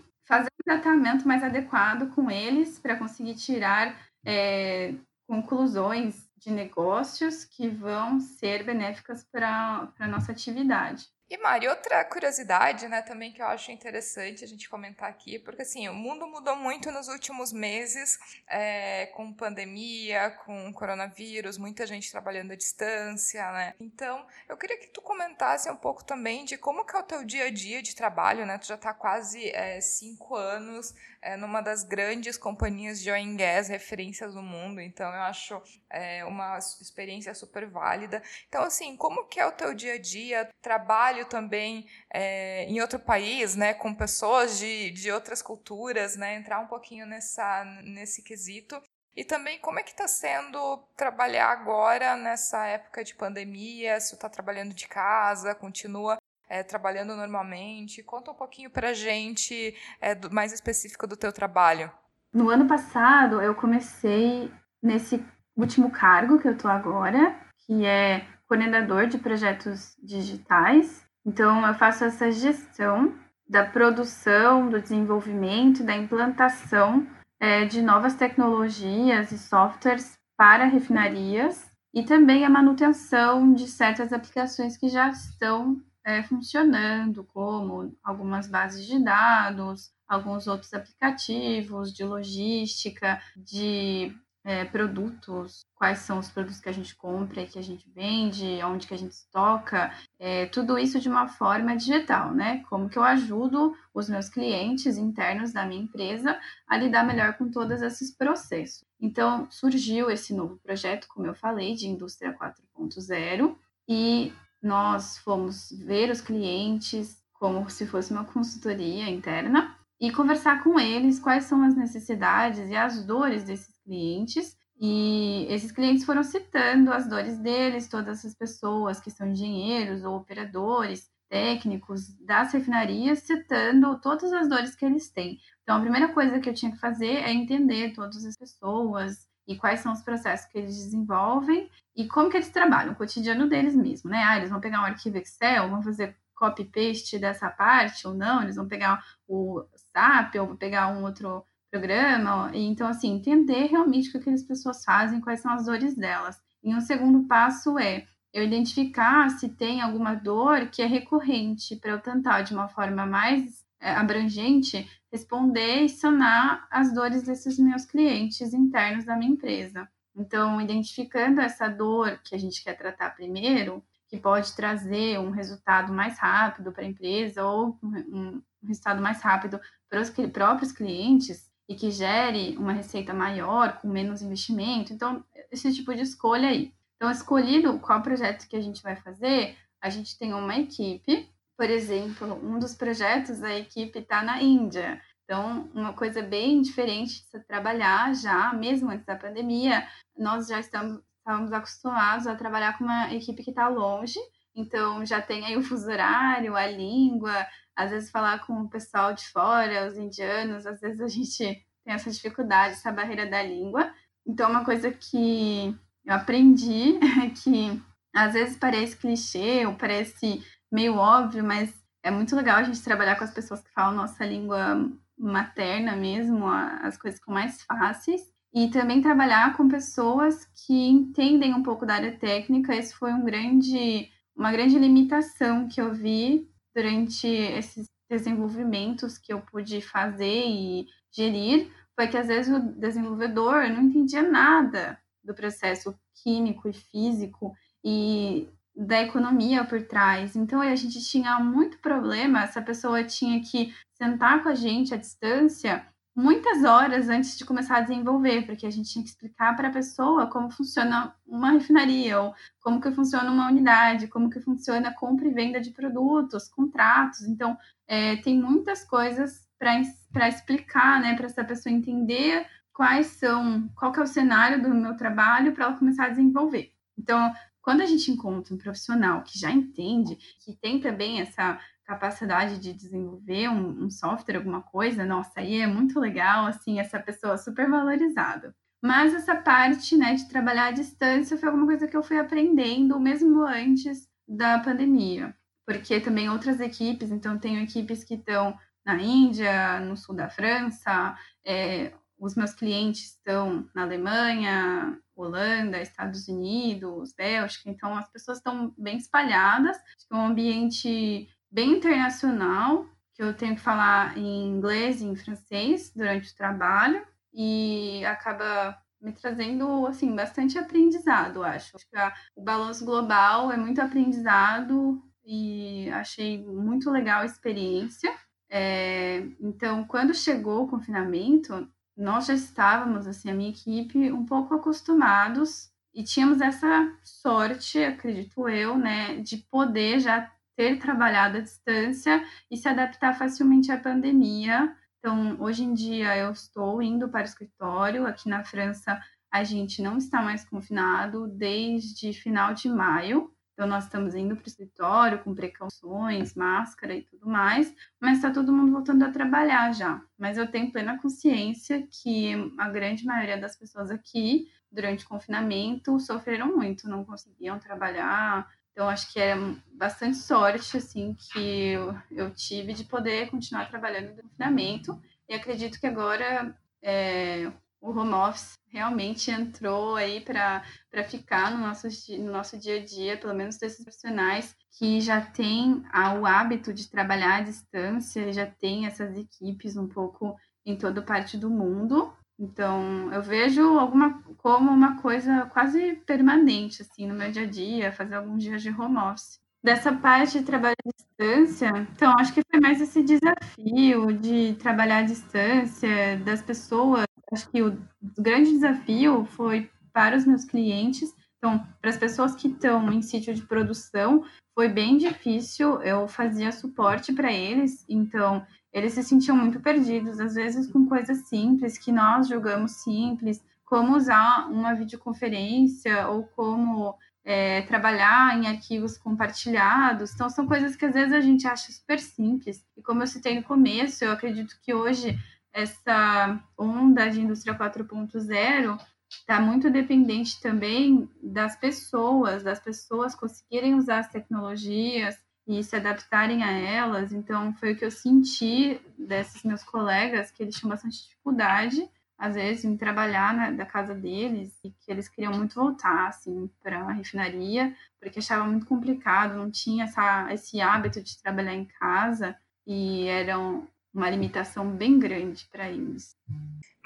tratamento mais adequado com eles para conseguir tirar é, conclusões de negócios que vão ser benéficas para a nossa atividade. E Mari, outra curiosidade, né, também que eu acho interessante a gente comentar aqui, porque assim, o mundo mudou muito nos últimos meses, é, com pandemia, com coronavírus, muita gente trabalhando à distância, né? Então, eu queria que tu comentasse um pouco também de como que é o teu dia a dia de trabalho, né? Tu já está quase é, cinco anos é, numa das grandes companhias de oil and gas, referências no mundo, então eu acho é, uma experiência super válida. Então, assim, como que é o teu dia a dia? Trabalho também é, em outro país, né, com pessoas de, de outras culturas, né, entrar um pouquinho nessa, nesse quesito. E também como é que está sendo trabalhar agora nessa época de pandemia? Se está trabalhando de casa, continua é, trabalhando normalmente? Conta um pouquinho para gente é, do, mais específico do teu trabalho. No ano passado, eu comecei nesse último cargo que eu estou agora, que é coordenador de projetos digitais. Então, eu faço essa gestão da produção, do desenvolvimento, da implantação é, de novas tecnologias e softwares para refinarias e também a manutenção de certas aplicações que já estão é, funcionando, como algumas bases de dados, alguns outros aplicativos de logística, de é, produtos, quais são os produtos que a gente compra que a gente vende, onde que a gente estoca, é, tudo isso de uma forma digital, né? Como que eu ajudo os meus clientes internos da minha empresa a lidar melhor com todos esses processos. Então, surgiu esse novo projeto, como eu falei, de indústria 4.0, e nós fomos ver os clientes como se fosse uma consultoria interna e conversar com eles quais são as necessidades e as dores desses clientes. E esses clientes foram citando as dores deles, todas essas pessoas que são engenheiros ou operadores, técnicos das refinarias, citando todas as dores que eles têm. Então, a primeira coisa que eu tinha que fazer é entender todas as pessoas, e quais são os processos que eles desenvolvem e como que eles trabalham, o cotidiano deles mesmo, né? Ah, eles vão pegar um arquivo Excel, vão fazer copy-paste dessa parte ou não, eles vão pegar o SAP ou vão pegar um outro programa. Então, assim, entender realmente o que aquelas pessoas fazem, quais são as dores delas. E um segundo passo é eu identificar se tem alguma dor que é recorrente, para eu tentar, de uma forma mais é, abrangente, responder e sanar as dores desses meus clientes internos da minha empresa. Então, identificando essa dor que a gente quer tratar primeiro, que pode trazer um resultado mais rápido para a empresa ou um resultado mais rápido para os próprios clientes e que gere uma receita maior, com menos investimento. Então, esse tipo de escolha aí. Então, escolhido qual projeto que a gente vai fazer, a gente tem uma equipe por exemplo, um dos projetos da equipe está na Índia. Então, uma coisa bem diferente de se trabalhar já, mesmo antes da pandemia, nós já estamos, estávamos acostumados a trabalhar com uma equipe que está longe, então já tem aí o fuso horário, a língua, às vezes falar com o pessoal de fora, os indianos, às vezes a gente tem essa dificuldade, essa barreira da língua. Então, uma coisa que eu aprendi <laughs> é que às vezes parece clichê ou parece meio óbvio, mas é muito legal a gente trabalhar com as pessoas que falam nossa língua materna mesmo, as coisas ficam mais fáceis. E também trabalhar com pessoas que entendem um pouco da área técnica. Isso foi um grande, uma grande limitação que eu vi durante esses desenvolvimentos que eu pude fazer e gerir. Foi que às vezes o desenvolvedor não entendia nada do processo químico e físico e da economia por trás. Então a gente tinha muito problema, essa pessoa tinha que sentar com a gente à distância muitas horas antes de começar a desenvolver, porque a gente tinha que explicar para a pessoa como funciona uma refinaria, ou como que funciona uma unidade, como que funciona a compra e venda de produtos, contratos. Então, é, tem muitas coisas para explicar, né, para essa pessoa entender quais são, qual que é o cenário do meu trabalho para ela começar a desenvolver. Então, quando a gente encontra um profissional que já entende, que tem também essa capacidade de desenvolver um, um software, alguma coisa, nossa, aí é muito legal, assim, essa pessoa super valorizada. Mas essa parte, né, de trabalhar à distância foi alguma coisa que eu fui aprendendo mesmo antes da pandemia. Porque também outras equipes, então tenho equipes que estão na Índia, no sul da França, é, os meus clientes estão na Alemanha, Holanda, Estados Unidos, Bélgica, então as pessoas estão bem espalhadas, é um ambiente bem internacional, que eu tenho que falar em inglês e em francês durante o trabalho, e acaba me trazendo assim bastante aprendizado, acho. Acho que a, o balanço global é muito aprendizado e achei muito legal a experiência. É, então, quando chegou o confinamento, nós já estávamos, assim, a minha equipe, um pouco acostumados e tínhamos essa sorte, acredito eu, né, de poder já ter trabalhado à distância e se adaptar facilmente à pandemia. Então, hoje em dia, eu estou indo para o escritório. Aqui na França, a gente não está mais confinado desde final de maio. Então, nós estamos indo para o escritório com precauções, máscara e tudo mais, mas está todo mundo voltando a trabalhar já. Mas eu tenho plena consciência que a grande maioria das pessoas aqui, durante o confinamento, sofreram muito, não conseguiam trabalhar. Então, acho que é bastante sorte, assim, que eu, eu tive de poder continuar trabalhando no confinamento. E acredito que agora é, o home office realmente entrou aí para ficar no nosso, no nosso dia a dia, pelo menos desses profissionais que já têm o hábito de trabalhar à distância, já tem essas equipes um pouco em toda parte do mundo. Então, eu vejo alguma como uma coisa quase permanente assim no meu dia a dia, fazer alguns dias de home office. Dessa parte de trabalho à distância, então acho que foi mais esse desafio de trabalhar à distância, das pessoas acho que o grande desafio foi para os meus clientes, então, para as pessoas que estão em sítio de produção, foi bem difícil. Eu fazia suporte para eles, então eles se sentiam muito perdidos, às vezes com coisas simples que nós julgamos simples, como usar uma videoconferência ou como é, trabalhar em arquivos compartilhados. Então, são coisas que às vezes a gente acha super simples. E como eu citei no começo, eu acredito que hoje essa onda de indústria 4.0 está muito dependente também das pessoas, das pessoas conseguirem usar as tecnologias e se adaptarem a elas. Então, foi o que eu senti desses meus colegas, que eles tinham bastante dificuldade, às vezes, em trabalhar na, da casa deles e que eles queriam muito voltar, assim, para a refinaria, porque achavam muito complicado, não tinha essa, esse hábito de trabalhar em casa e eram uma limitação bem grande para eles.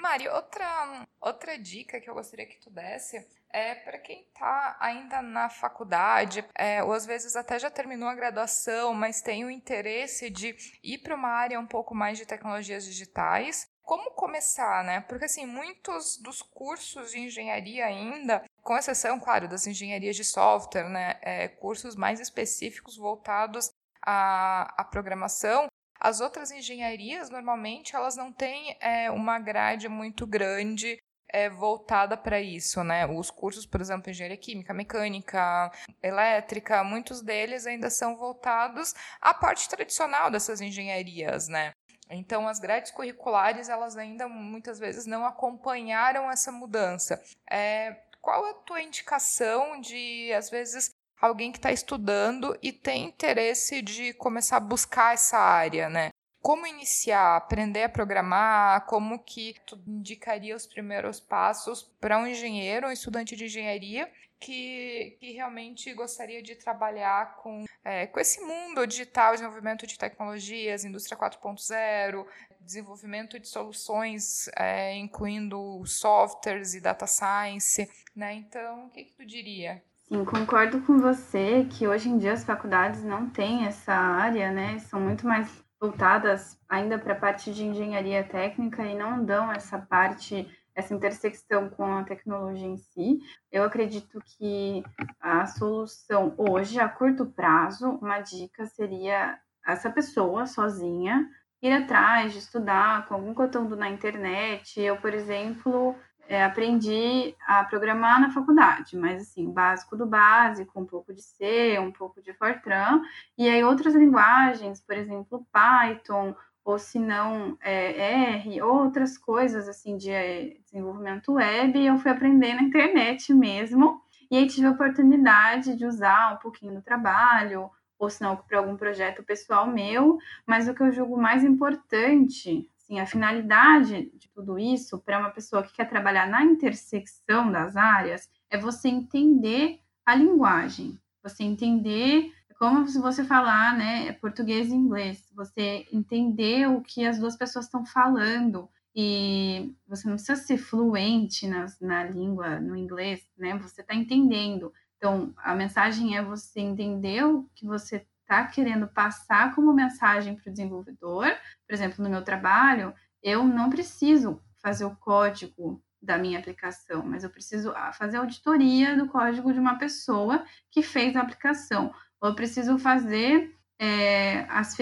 Mari, outra, outra dica que eu gostaria que tu desse é para quem está ainda na faculdade, é, ou às vezes até já terminou a graduação, mas tem o interesse de ir para uma área um pouco mais de tecnologias digitais. Como começar, né? Porque assim, muitos dos cursos de engenharia ainda, com exceção, claro, das engenharias de software, né? É, cursos mais específicos voltados à, à programação, as outras engenharias, normalmente, elas não têm é, uma grade muito grande é, voltada para isso, né? Os cursos, por exemplo, engenharia química, mecânica, elétrica, muitos deles ainda são voltados à parte tradicional dessas engenharias, né? Então, as grades curriculares, elas ainda muitas vezes não acompanharam essa mudança. É, qual a tua indicação de, às vezes, alguém que está estudando e tem interesse de começar a buscar essa área, né? Como iniciar, aprender a programar, como que tu indicaria os primeiros passos para um engenheiro, um estudante de engenharia que, que realmente gostaria de trabalhar com, é, com esse mundo digital, desenvolvimento de tecnologias, indústria 4.0, desenvolvimento de soluções, é, incluindo softwares e data science, né? Então, o que, que tu diria? Sim, concordo com você que hoje em dia as faculdades não têm essa área, né? São muito mais voltadas ainda para a parte de engenharia técnica e não dão essa parte, essa intersecção com a tecnologia em si. Eu acredito que a solução hoje, a curto prazo, uma dica seria essa pessoa sozinha ir atrás de estudar com algum conteúdo na internet. Eu, por exemplo, é, aprendi a programar na faculdade, mas assim, básico do básico, um pouco de C, um pouco de Fortran, e aí outras linguagens, por exemplo, Python, ou se não é, R, outras coisas assim de é, desenvolvimento web, eu fui aprender na internet mesmo, e aí tive a oportunidade de usar um pouquinho no trabalho, ou se não para algum projeto pessoal meu, mas o que eu julgo mais importante assim, a finalidade de tudo isso para uma pessoa que quer trabalhar na intersecção das áreas é você entender a linguagem, você entender como se você falar, né, português e inglês, você entender o que as duas pessoas estão falando e você não precisa ser fluente na, na língua, no inglês, né? Você está entendendo. Então, a mensagem é você entender o que você está querendo passar como mensagem para o desenvolvedor. Por exemplo, no meu trabalho, eu não preciso fazer o código da minha aplicação, mas eu preciso ah, fazer auditoria do código de uma pessoa que fez a aplicação. Eu preciso fazer é, as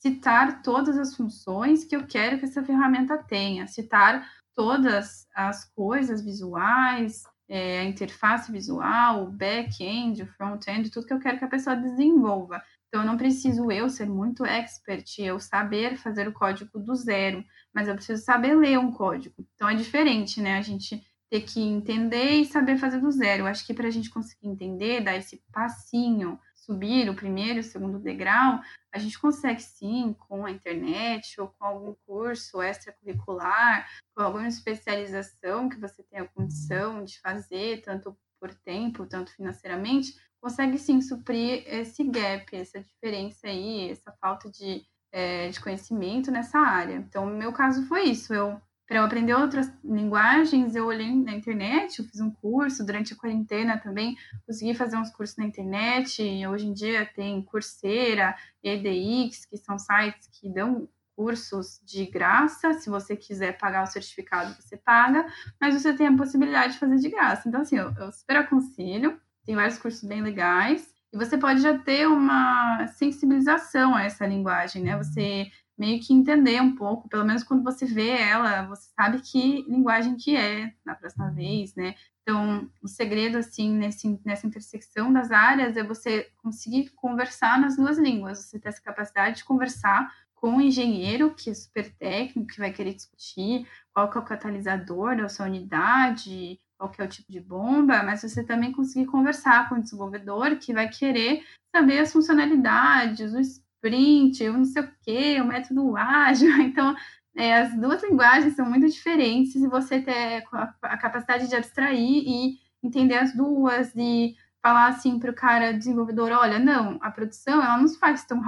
citar todas as funções que eu quero que essa ferramenta tenha, citar todas as coisas visuais, é, a interface visual, o back-end, o front-end, tudo que eu quero que a pessoa desenvolva. Então, não preciso eu ser muito expert, eu saber fazer o código do zero, mas eu preciso saber ler um código. Então, é diferente, né? A gente ter que entender e saber fazer do zero. Eu acho que para a gente conseguir entender, dar esse passinho, subir o primeiro o segundo degrau, a gente consegue sim com a internet ou com algum curso extracurricular, com alguma especialização que você tenha condição de fazer, tanto por tempo, tanto financeiramente, consegue sim suprir esse gap, essa diferença aí, essa falta de, é, de conhecimento nessa área. Então, no meu caso foi isso. Eu para eu aprender outras linguagens, eu olhei na internet, eu fiz um curso durante a quarentena também, consegui fazer uns cursos na internet. hoje em dia tem Coursera, EDX, que são sites que dão cursos de graça. Se você quiser pagar o certificado, você paga, mas você tem a possibilidade de fazer de graça. Então, assim, eu, eu super aconselho. Tem vários cursos bem legais. E você pode já ter uma sensibilização a essa linguagem, né? Você meio que entender um pouco, pelo menos quando você vê ela, você sabe que linguagem que é na próxima vez, né? Então, o segredo, assim, nesse, nessa intersecção das áreas é você conseguir conversar nas duas línguas, você ter essa capacidade de conversar com o engenheiro, que é super técnico, que vai querer discutir qual que é o catalisador da sua unidade, qual que é o tipo de bomba, mas você também conseguir conversar com o desenvolvedor, que vai querer saber as funcionalidades, os sprint, eu não sei o quê, o método ágil. <laughs> Então, é, as duas linguagens são muito diferentes e você ter a, a capacidade de abstrair e entender as duas e falar assim para o cara desenvolvedor, olha, não, a produção ela não se faz tão,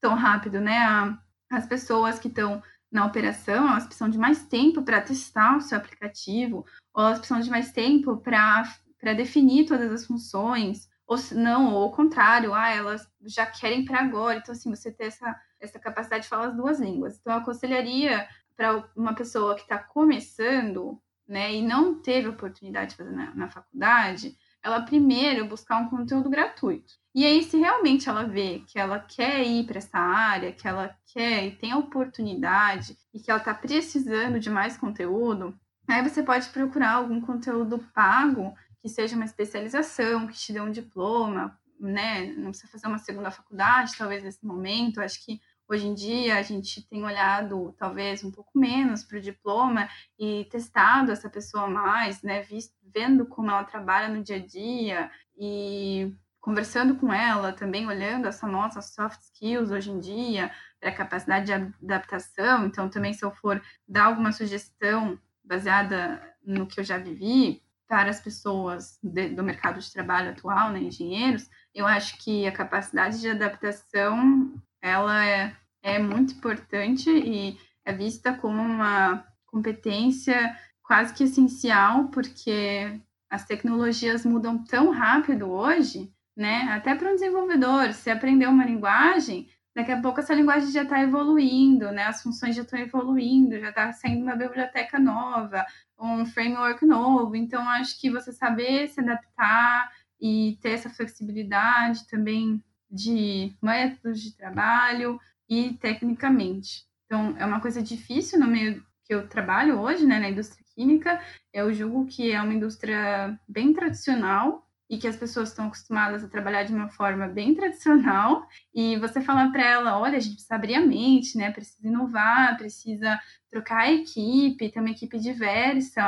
tão rápido, né? A, as pessoas que estão na operação, elas precisam de mais tempo para testar o seu aplicativo, ou elas precisam de mais tempo para definir todas as funções, ou não, ou ao contrário, ah, elas já querem para agora. Então, assim, você ter essa, essa capacidade de falar as duas línguas. Então, eu aconselharia para uma pessoa que está começando, né, e não teve oportunidade de fazer na, na faculdade, ela primeiro buscar um conteúdo gratuito. E aí, se realmente ela vê que ela quer ir para essa área, que ela quer e tem a oportunidade e que ela está precisando de mais conteúdo, aí você pode procurar algum conteúdo pago que seja uma especialização, que te dê um diploma, né? Não precisa fazer uma segunda faculdade, talvez nesse momento. Acho que hoje em dia a gente tem olhado talvez um pouco menos para o diploma e testado essa pessoa mais, né? Visto, vendo como ela trabalha no dia a dia e conversando com ela, também olhando essa nossa soft skills hoje em dia, para a capacidade de adaptação. Então, também se eu for dar alguma sugestão baseada no que eu já vivi, para as pessoas de, do mercado de trabalho atual, né, engenheiros, eu acho que a capacidade de adaptação ela é, é muito importante e é vista como uma competência quase que essencial, porque as tecnologias mudam tão rápido hoje, né? Até para um desenvolvedor, se aprender uma linguagem, daqui a pouco essa linguagem já está evoluindo, né? As funções já estão evoluindo, já está saindo uma biblioteca nova, um framework novo. Então, acho que você saber se adaptar e ter essa flexibilidade também de métodos de trabalho e tecnicamente. Então, é uma coisa difícil no meio que eu trabalho hoje, né, na indústria química. Eu julgo que é uma indústria bem tradicional e que as pessoas estão acostumadas a trabalhar de uma forma bem tradicional, e você falar para ela, olha, a gente precisa abrir a mente, né? Precisa inovar, precisa trocar a equipe, ter uma equipe diversa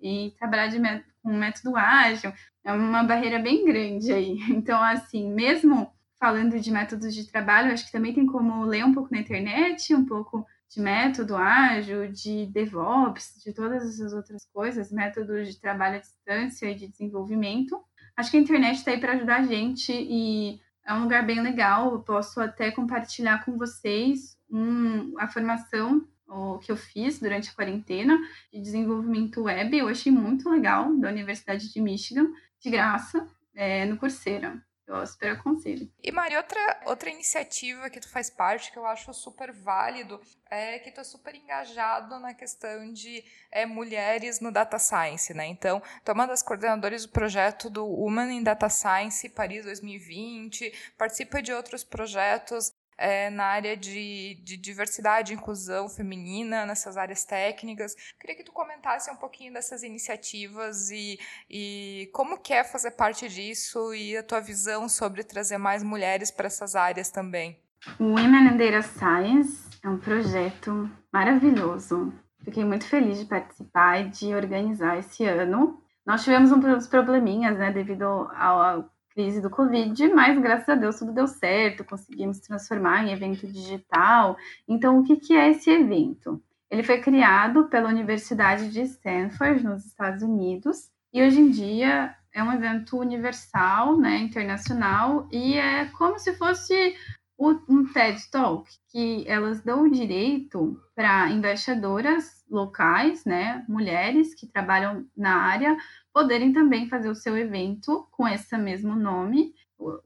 e trabalhar de com um método ágil, é uma barreira bem grande aí. <laughs> Então, assim, mesmo falando de métodos de trabalho, acho que também tem como ler um pouco na internet, um pouco de método ágil, de DevOps, de todas essas outras coisas, métodos de trabalho à distância e de desenvolvimento. Acho que a internet está aí para ajudar a gente e é um lugar bem legal. Eu posso até compartilhar com vocês um, a formação o, que eu fiz durante a quarentena de desenvolvimento web. Eu achei muito legal, da Universidade de Michigan, de graça, é, no Coursera. Eu super aconselho. E Mari, outra, outra iniciativa que tu faz parte, que eu acho super válido, é que tu é super engajado na questão de é, mulheres no Data Science, né? Então, tu é uma das coordenadoras do projeto do Women in Data Science Paris 2020, participa de outros projetos é, na área de, de diversidade e inclusão feminina, nessas áreas técnicas. Queria que tu comentasse um pouquinho dessas iniciativas e, e como que é fazer parte disso e a tua visão sobre trazer mais mulheres para essas áreas também. O Women in Data Science é um projeto maravilhoso. Fiquei muito feliz de participar e de organizar esse ano. Nós tivemos uns probleminhas, né, devido ao, crise do Covid, mas graças a Deus tudo deu certo, conseguimos transformar em evento digital. Então, o que, que é esse evento? Ele foi criado pela Universidade de Stanford, nos Estados Unidos, e hoje em dia é um evento universal, né, internacional, e é como se fosse um TED Talk, que elas dão o direito para embaixadoras locais, né, mulheres que trabalham na área, poderem também fazer o seu evento com esse mesmo nome,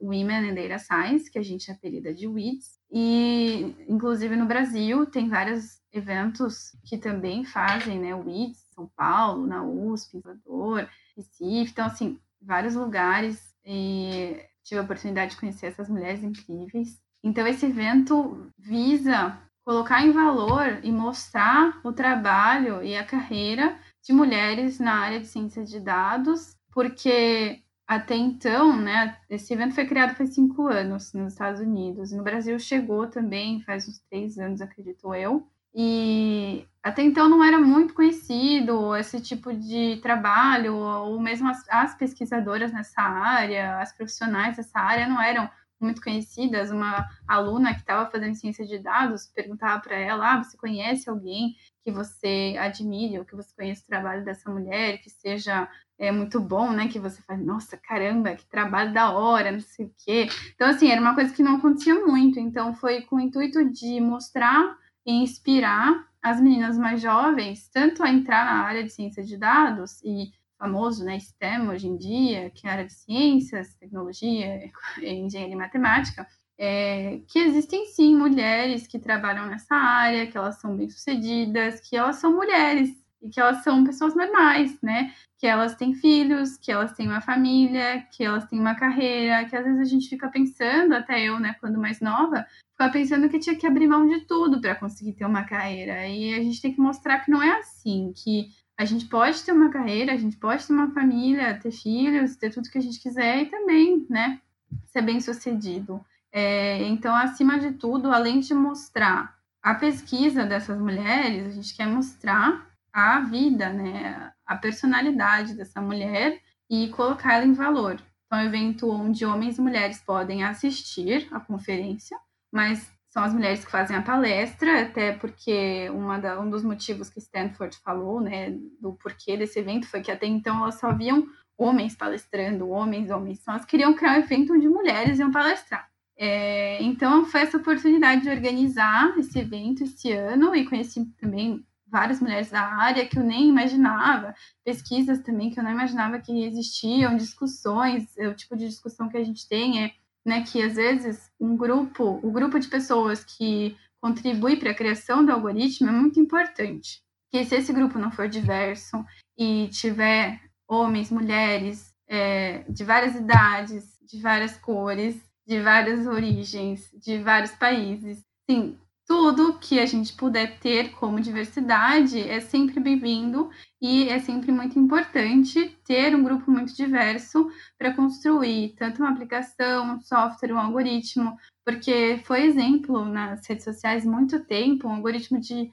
Women in Data Science, que a gente apelida de WIDS. E, inclusive, no Brasil, tem vários eventos que também fazem, né, WIDS, São Paulo, na USP, Salvador, Recife. Então, assim, vários lugares. E tive a oportunidade de conhecer essas mulheres incríveis. Então, esse evento visa colocar em valor e mostrar o trabalho e a carreira de mulheres na área de ciência de dados, porque até então, né, esse evento foi criado faz cinco anos nos Estados Unidos, no Brasil chegou também faz uns três anos, acredito eu, e até então não era muito conhecido esse tipo de trabalho, ou mesmo as, as pesquisadoras nessa área, as profissionais dessa área não eram muito conhecidas. Uma aluna que estava fazendo ciência de dados perguntava para ela: ah, você conhece alguém que você admire ou que você conheça o trabalho dessa mulher, que seja é, muito bom, né? Que você faz, nossa, caramba, que trabalho da hora, não sei o quê. Então, assim, era uma coisa que não acontecia muito. Então, foi com o intuito de mostrar e inspirar as meninas mais jovens, tanto a entrar na área de ciência de dados e famoso, né, STEM hoje em dia, que é a área de ciências, tecnologia, <laughs> engenharia e matemática, é, que existem sim mulheres que trabalham nessa área, que elas são bem-sucedidas, que elas são mulheres e que elas são pessoas normais, né? Que elas têm filhos, que elas têm uma família, que elas têm uma carreira, que às vezes a gente fica pensando, até eu, né, quando mais nova, ficava pensando que tinha que abrir mão de tudo para conseguir ter uma carreira. E a gente tem que mostrar que não é assim, que a gente pode ter uma carreira, a gente pode ter uma família, ter filhos, ter tudo que a gente quiser e também, né, ser bem sucedido. É, então, acima de tudo, além de mostrar a pesquisa dessas mulheres, a gente quer mostrar a vida, né, a personalidade dessa mulher e colocar ela em valor. Então, é um evento onde homens e mulheres podem assistir a conferência, mas são as mulheres que fazem a palestra, até porque da, um dos motivos que Stanford falou, né, do porquê desse evento foi que até então elas só viam homens palestrando, homens, homens. Então elas queriam criar um evento onde mulheres iam palestrar. É, então foi essa oportunidade de organizar esse evento esse ano e conheci também várias mulheres da área que eu nem imaginava, pesquisas também que eu não imaginava que existiam, discussões, o tipo de discussão que a gente tem é né, que às vezes um grupo, o grupo de pessoas que contribui para a criação do algoritmo é muito importante. Que se esse grupo não for diverso e tiver homens, mulheres, é, de várias idades, de várias cores, de várias origens, de vários países, sim, tudo que a gente puder ter como diversidade é sempre bem-vindo e é sempre muito importante ter um grupo muito diverso para construir tanto uma aplicação, um software, um algoritmo, porque foi exemplo nas redes sociais muito tempo, um algoritmo de,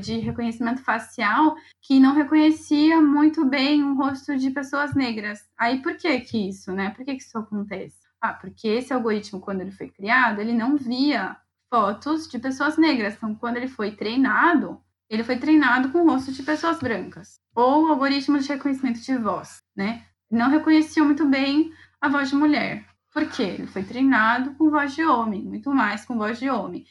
de reconhecimento facial que não reconhecia muito bem o rosto de pessoas negras. Aí por que que isso, né? Por que que isso acontece? Ah, porque esse algoritmo, quando ele foi criado, ele não via fotos de pessoas negras. Então, quando ele foi treinado, ele foi treinado com o rosto de pessoas brancas. Ou algoritmos de reconhecimento de voz, né? Não reconheciam muito bem a voz de mulher. Por quê? Ele foi treinado com voz de homem, muito mais com voz de homem.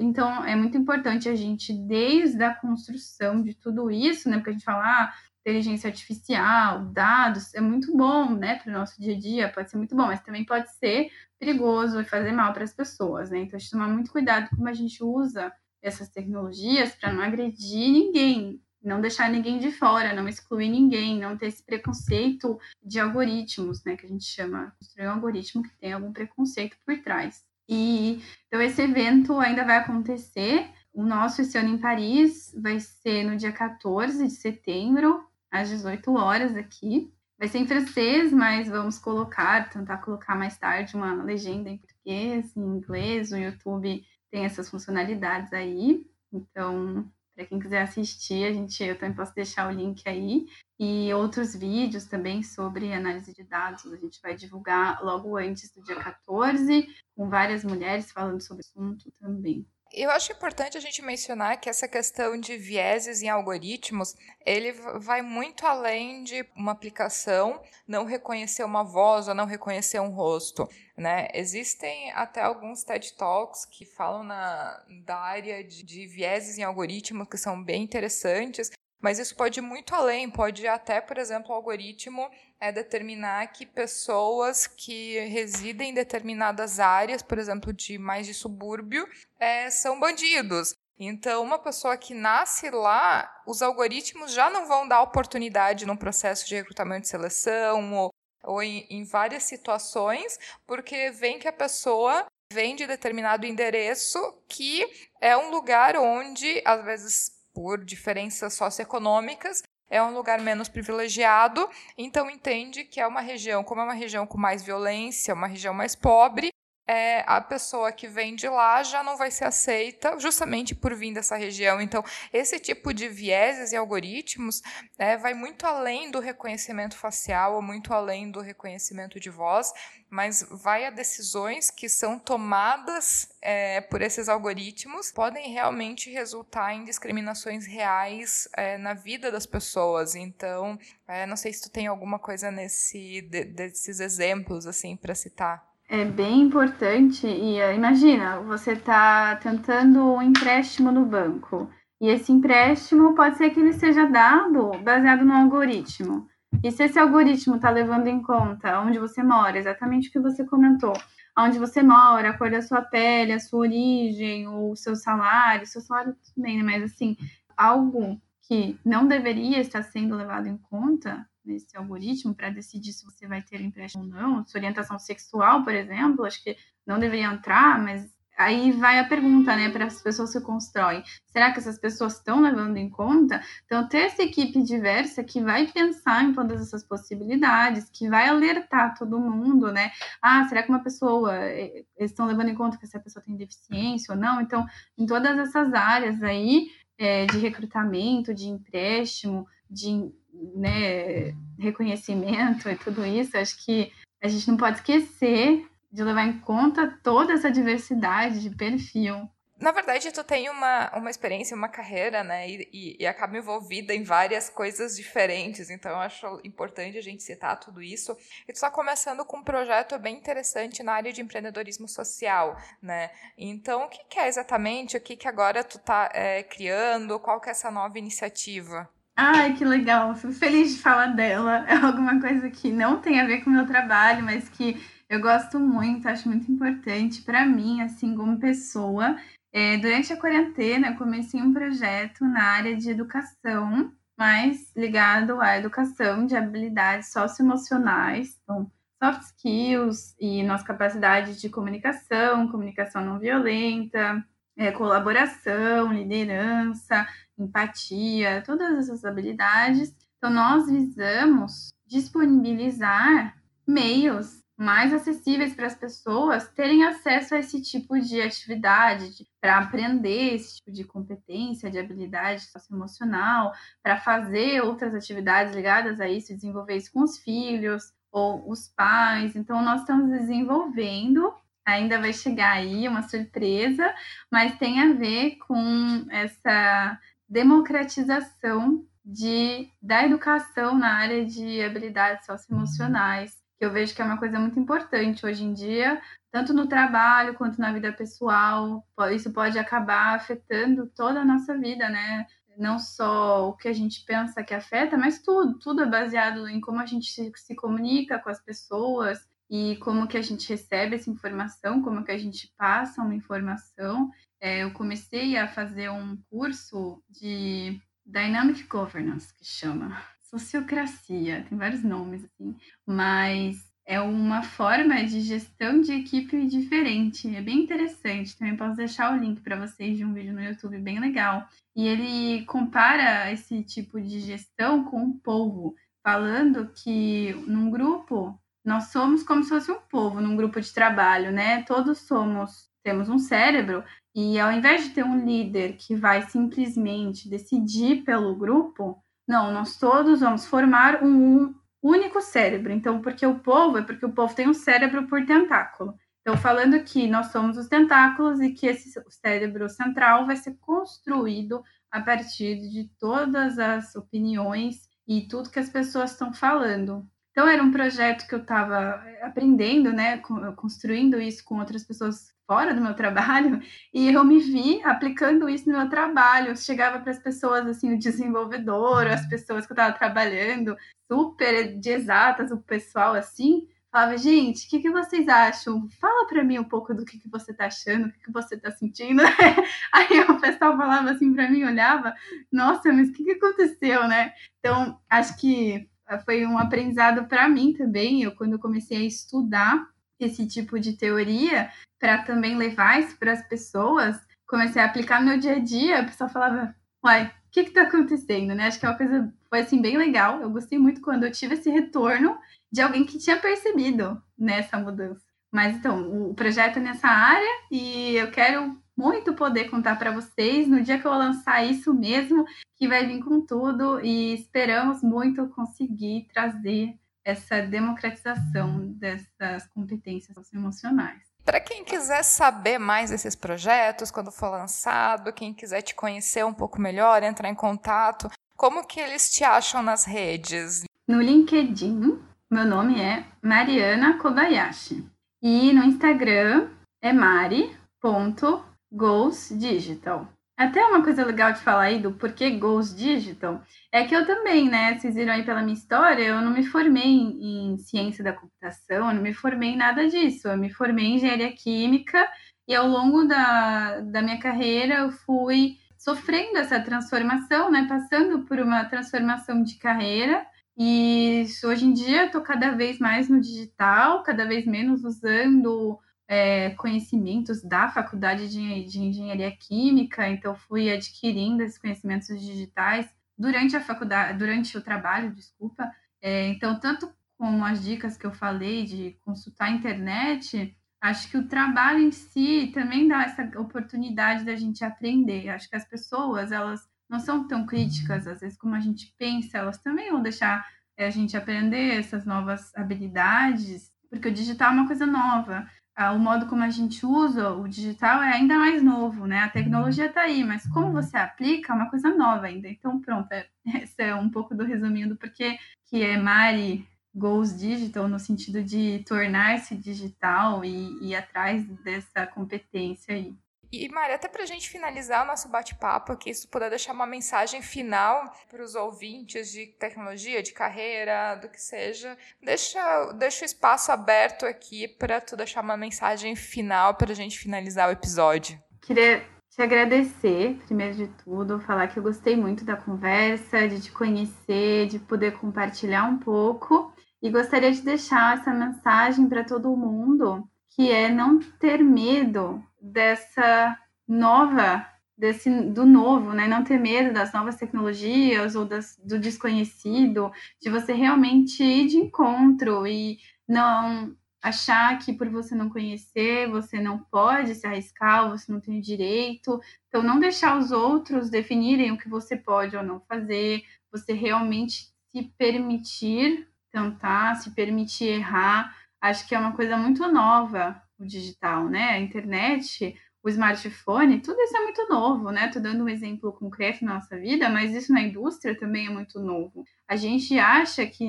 Então, é muito importante a gente, desde a construção de tudo isso, né? Porque a gente fala, ah, inteligência artificial, dados, é muito bom, né, para o nosso dia a dia, pode ser muito bom, mas também pode ser perigoso e fazer mal para as pessoas, né? Então, a gente tomar muito cuidado como a gente usa essas tecnologias para não agredir ninguém, não deixar ninguém de fora, não excluir ninguém, não ter esse preconceito de algoritmos, né, que a gente chama, construir um algoritmo que tem algum preconceito por trás. E então esse evento ainda vai acontecer. O nosso esse ano em Paris vai ser no dia 14 de setembro, às 18 horas aqui. Vai ser em francês, mas vamos colocar, tentar colocar mais tarde uma legenda em português, em inglês. O YouTube tem essas funcionalidades aí. Então, para quem quiser assistir, a gente, eu também posso deixar o link aí. E outros vídeos também sobre análise de dados. A gente vai divulgar logo antes do dia 14, com várias mulheres falando sobre o assunto também. Eu acho importante a gente mencionar que essa questão de vieses em algoritmos, ele vai muito além de uma aplicação não reconhecer uma voz ou não reconhecer um rosto, né? Existem até alguns TED Talks que falam na, da área de, de vieses em algoritmos que são bem interessantes, mas isso pode ir muito além, pode até, por exemplo, o algoritmo é determinar que pessoas que residem em determinadas áreas, por exemplo, de mais de subúrbio, é, são bandidos. Então, uma pessoa que nasce lá, os algoritmos já não vão dar oportunidade no processo de recrutamento e seleção ou, ou em, em várias situações, porque vem que a pessoa vem de determinado endereço que é um lugar onde, às vezes, por diferenças socioeconômicas, é um lugar menos privilegiado, então entende que é uma região, como é uma região com mais violência, uma região mais pobre, é, a pessoa que vem de lá já não vai ser aceita justamente por vir dessa região. Então, esse tipo de vieses e algoritmos é, vai muito além do reconhecimento facial, ou muito além do reconhecimento de voz, mas vai a decisões que são tomadas é, por esses algoritmos, podem realmente resultar em discriminações reais é, na vida das pessoas. Então, é, não sei se tu tem alguma coisa nesse de, desses exemplos assim para citar. É bem importante e uh, imagina, você está tentando um empréstimo no banco e esse empréstimo pode ser que ele seja dado baseado no algoritmo. E se esse algoritmo está levando em conta onde você mora, exatamente o que você comentou, onde você mora, a cor da sua pele, a sua origem, o seu salário, seu salário também, né? Mas assim, algo que não deveria estar sendo levado em conta, nesse algoritmo para decidir se você vai ter empréstimo ou não. Sua orientação sexual, por exemplo, acho que não deveria entrar, mas aí vai a pergunta, né, para as pessoas que constroem. Será que essas pessoas estão levando em conta? Então, ter essa equipe diversa que vai pensar em todas essas possibilidades, que vai alertar todo mundo, né? Ah, será que uma pessoa, eh, eles estão levando em conta que essa pessoa tem deficiência ou não? Então, em todas essas áreas aí, é, de recrutamento, de empréstimo, de né, reconhecimento e tudo isso, acho que a gente não pode esquecer de levar em conta toda essa diversidade de perfil. Na verdade, tu tem uma, uma experiência, uma carreira, né? E, e, e, acaba envolvida em várias coisas diferentes. Então, eu acho importante a gente citar tudo isso. E tu está começando com um projeto bem interessante na área de empreendedorismo social, né? Então, o que, que é exatamente? O que, que agora tu está é, criando? Qual que é essa nova iniciativa? Ai, que legal. Fico feliz de falar dela. É alguma coisa que não tem a ver com o meu trabalho, mas que eu gosto muito, acho muito importante para mim, assim, como pessoa. É, durante a quarentena, eu comecei um projeto na área de educação, mais ligado à educação de habilidades socioemocionais, então, soft skills e nossa capacidade de comunicação, comunicação não violenta, é, colaboração, liderança, empatia, todas essas habilidades. Então, nós visamos disponibilizar meios mais acessíveis para as pessoas terem acesso a esse tipo de atividade, para aprender esse tipo de competência, de habilidade socioemocional, para fazer outras atividades ligadas a isso, desenvolver isso com os filhos ou os pais. Então, nós estamos desenvolvendo ainda vai chegar aí, uma surpresa, mas tem a ver com essa democratização de, da educação na área de habilidades socioemocionais, que eu vejo que é uma coisa muito importante hoje em dia, tanto no trabalho quanto na vida pessoal. Isso pode acabar afetando toda a nossa vida, né? Não só o que a gente pensa que afeta, mas tudo. Tudo é baseado em como a gente se comunica com as pessoas e como que a gente recebe essa informação, como que a gente passa uma informação. É, eu comecei a fazer um curso de Dynamic Governance, que chama sociocracia, tem vários nomes assim, mas é uma forma de gestão de equipe diferente. É bem interessante. Também posso deixar o link para vocês de um vídeo no YouTube bem legal. E ele compara esse tipo de gestão com o povo, falando que num grupo nós somos como se fosse um povo, num grupo de trabalho, né? Todos somos temos um cérebro e ao invés de ter um líder que vai simplesmente decidir pelo grupo, não, nós todos vamos formar um único cérebro. Então, porque o povo é porque o povo tem um cérebro por tentáculo. Então, falando que nós somos os tentáculos e que esse cérebro central vai ser construído a partir de todas as opiniões e tudo que as pessoas estão falando. Então, era um projeto que eu estava aprendendo, né, construindo isso com outras pessoas fora do meu trabalho e eu me vi aplicando isso no meu trabalho. Eu chegava para as pessoas, assim, o desenvolvedor, as pessoas que eu estava trabalhando, super de exatas, o pessoal assim, falava, gente, o que, que vocês acham? Fala para mim um pouco do que, que você está achando, o que, que você está sentindo. <laughs> Aí o pessoal falava assim para mim, olhava, nossa, mas o que, que aconteceu, né? Então, acho que foi um aprendizado para mim também. Eu, quando eu comecei a estudar esse tipo de teoria para também levar isso para as pessoas, comecei a aplicar no meu dia a dia, a pessoa falava, uai, o que está acontecendo, né? Acho que é uma coisa, foi assim, bem legal. Eu gostei muito quando eu tive esse retorno de alguém que tinha percebido nessa mudança. Mas então, o projeto é nessa área e eu quero muito poder contar para vocês no dia que eu lançar isso mesmo, que vai vir com tudo e esperamos muito conseguir trazer essa democratização dessas competências emocionais. Para quem quiser saber mais desses projetos, quando for lançado, quem quiser te conhecer um pouco melhor, entrar em contato, como que eles te acham nas redes? No LinkedIn, meu nome é Mariana Kobayashi. E no Instagram é mari.goalsdigital. Até uma coisa legal de falar aí do porquê Goals Digital é que eu também, né? Vocês viram aí pela minha história, eu não me formei em, em ciência da computação, eu não me formei em nada disso. Eu me formei em engenharia química e ao longo da, da minha carreira eu fui sofrendo essa transformação, né? Passando por uma transformação de carreira. E hoje em dia estou cada vez mais no digital, cada vez menos usando é, conhecimentos da faculdade de, de, engenharia química, então fui adquirindo esses conhecimentos digitais durante a faculdade, durante o trabalho, desculpa. É, então, tanto como as dicas que eu falei de consultar a internet, acho que o trabalho em si também dá essa oportunidade da gente aprender. Acho que as pessoas, elas não são tão críticas, às vezes, como a gente pensa, elas também vão deixar é, a gente aprender essas novas habilidades, porque o digital é uma coisa nova o modo como a gente usa o digital é ainda mais novo, né? A tecnologia está aí, mas como você aplica é uma coisa nova ainda. Então, pronto, é, <laughs> esse é um pouco do resuminho do porquê que é Mari Goals Digital, no sentido de tornar-se digital e ir atrás dessa competência aí. E, Maria, até para a gente finalizar o nosso bate-papo aqui, se tu puder deixar uma mensagem final para os ouvintes de tecnologia, de carreira, do que seja, deixa, deixa o espaço aberto aqui para tu deixar uma mensagem final para a gente finalizar o episódio. Queria te agradecer, primeiro de tudo, falar que eu gostei muito da conversa, de te conhecer, de poder compartilhar um pouco. E gostaria de deixar essa mensagem para todo mundo, que é não ter medo dessa nova, desse do novo, né? Não ter medo das novas tecnologias ou das, do desconhecido, de você realmente ir de encontro e não achar que por você não conhecer, você não pode se arriscar, você não tem direito. Então, não deixar os outros definirem o que você pode ou não fazer, você realmente se permitir tentar, se permitir errar, acho que é uma coisa muito nova o digital, né? A internet, o smartphone, tudo isso é muito novo, né? Tô dando um exemplo concreto na nossa vida, mas isso na indústria também é muito novo. A gente acha que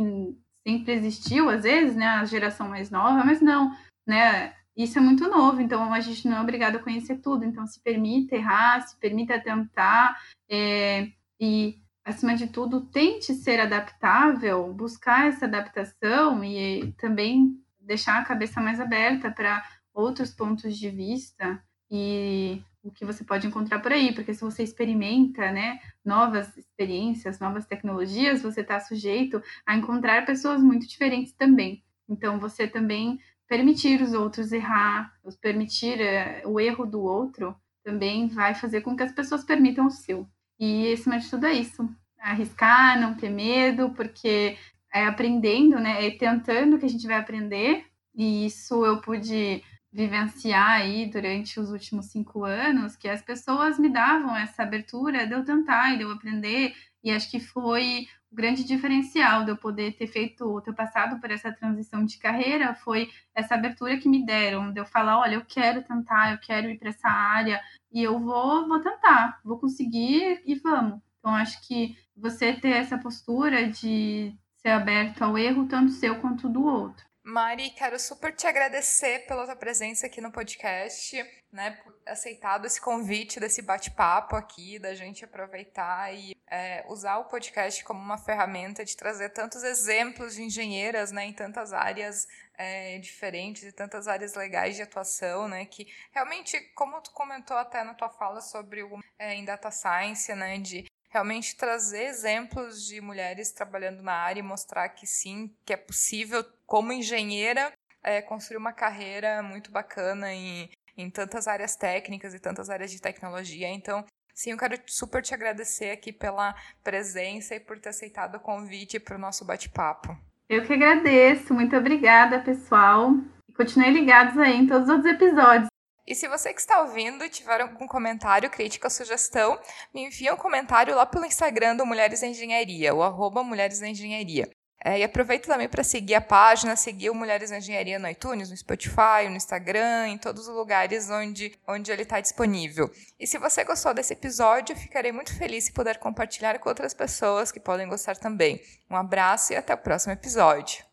sempre existiu, às vezes, né, a geração mais nova, mas não, né? Isso é muito novo, então a gente não é obrigado a conhecer tudo. Então, se permita errar, se permita tentar, é, e, acima de tudo, tente ser adaptável, buscar essa adaptação e também deixar a cabeça mais aberta para outros pontos de vista e o que você pode encontrar por aí, porque se você experimenta, né, novas experiências, novas tecnologias, você está sujeito a encontrar pessoas muito diferentes também. Então, você também permitir os outros errar, permitir é, o erro do outro, também vai fazer com que as pessoas permitam o seu. E, acima de tudo, é isso. Arriscar, não ter medo, porque é aprendendo, né, é tentando que a gente vai aprender. E isso eu pude vivenciar aí durante os últimos cinco anos, que as pessoas me davam essa abertura de eu tentar e de eu aprender, e acho que foi o grande diferencial de eu poder ter feito, ter passado por essa transição de carreira, foi essa abertura que me deram, de eu falar, olha, eu quero tentar, eu quero ir para essa área, e eu vou, vou tentar, vou conseguir e vamos. Então, acho que você ter essa postura de ser aberto ao erro, tanto seu quanto do outro. Mari, quero super te agradecer pela tua presença aqui no podcast, né, por aceitado esse convite desse bate-papo aqui, da gente aproveitar e é, usar o podcast como uma ferramenta de trazer tantos exemplos de engenheiras, né, em tantas áreas é, diferentes e tantas áreas legais de atuação, né, que realmente, como tu comentou até na tua fala sobre o é, em data science, né, de realmente trazer exemplos de mulheres trabalhando na área e mostrar que sim, que é possível, como engenheira, é, construir uma carreira muito bacana em, em tantas áreas técnicas e tantas áreas de tecnologia. Então, sim, eu quero super te agradecer aqui pela presença e por ter aceitado o convite para o nosso bate-papo. Eu que agradeço, muito obrigada, pessoal. Continuem ligados aí em todos os episódios. E se você que está ouvindo tiver algum comentário, crítica, sugestão, me envia um comentário lá pelo Instagram do Mulheres da Engenharia, o arroba Mulheres da Engenharia. É, e aproveita também para seguir a página, seguir o Mulheres na Engenharia no iTunes, no Spotify, no Instagram, em todos os lugares onde, onde ele está disponível. E se você gostou desse episódio, ficarei muito feliz se puder compartilhar com outras pessoas que podem gostar também. Um abraço e até o próximo episódio.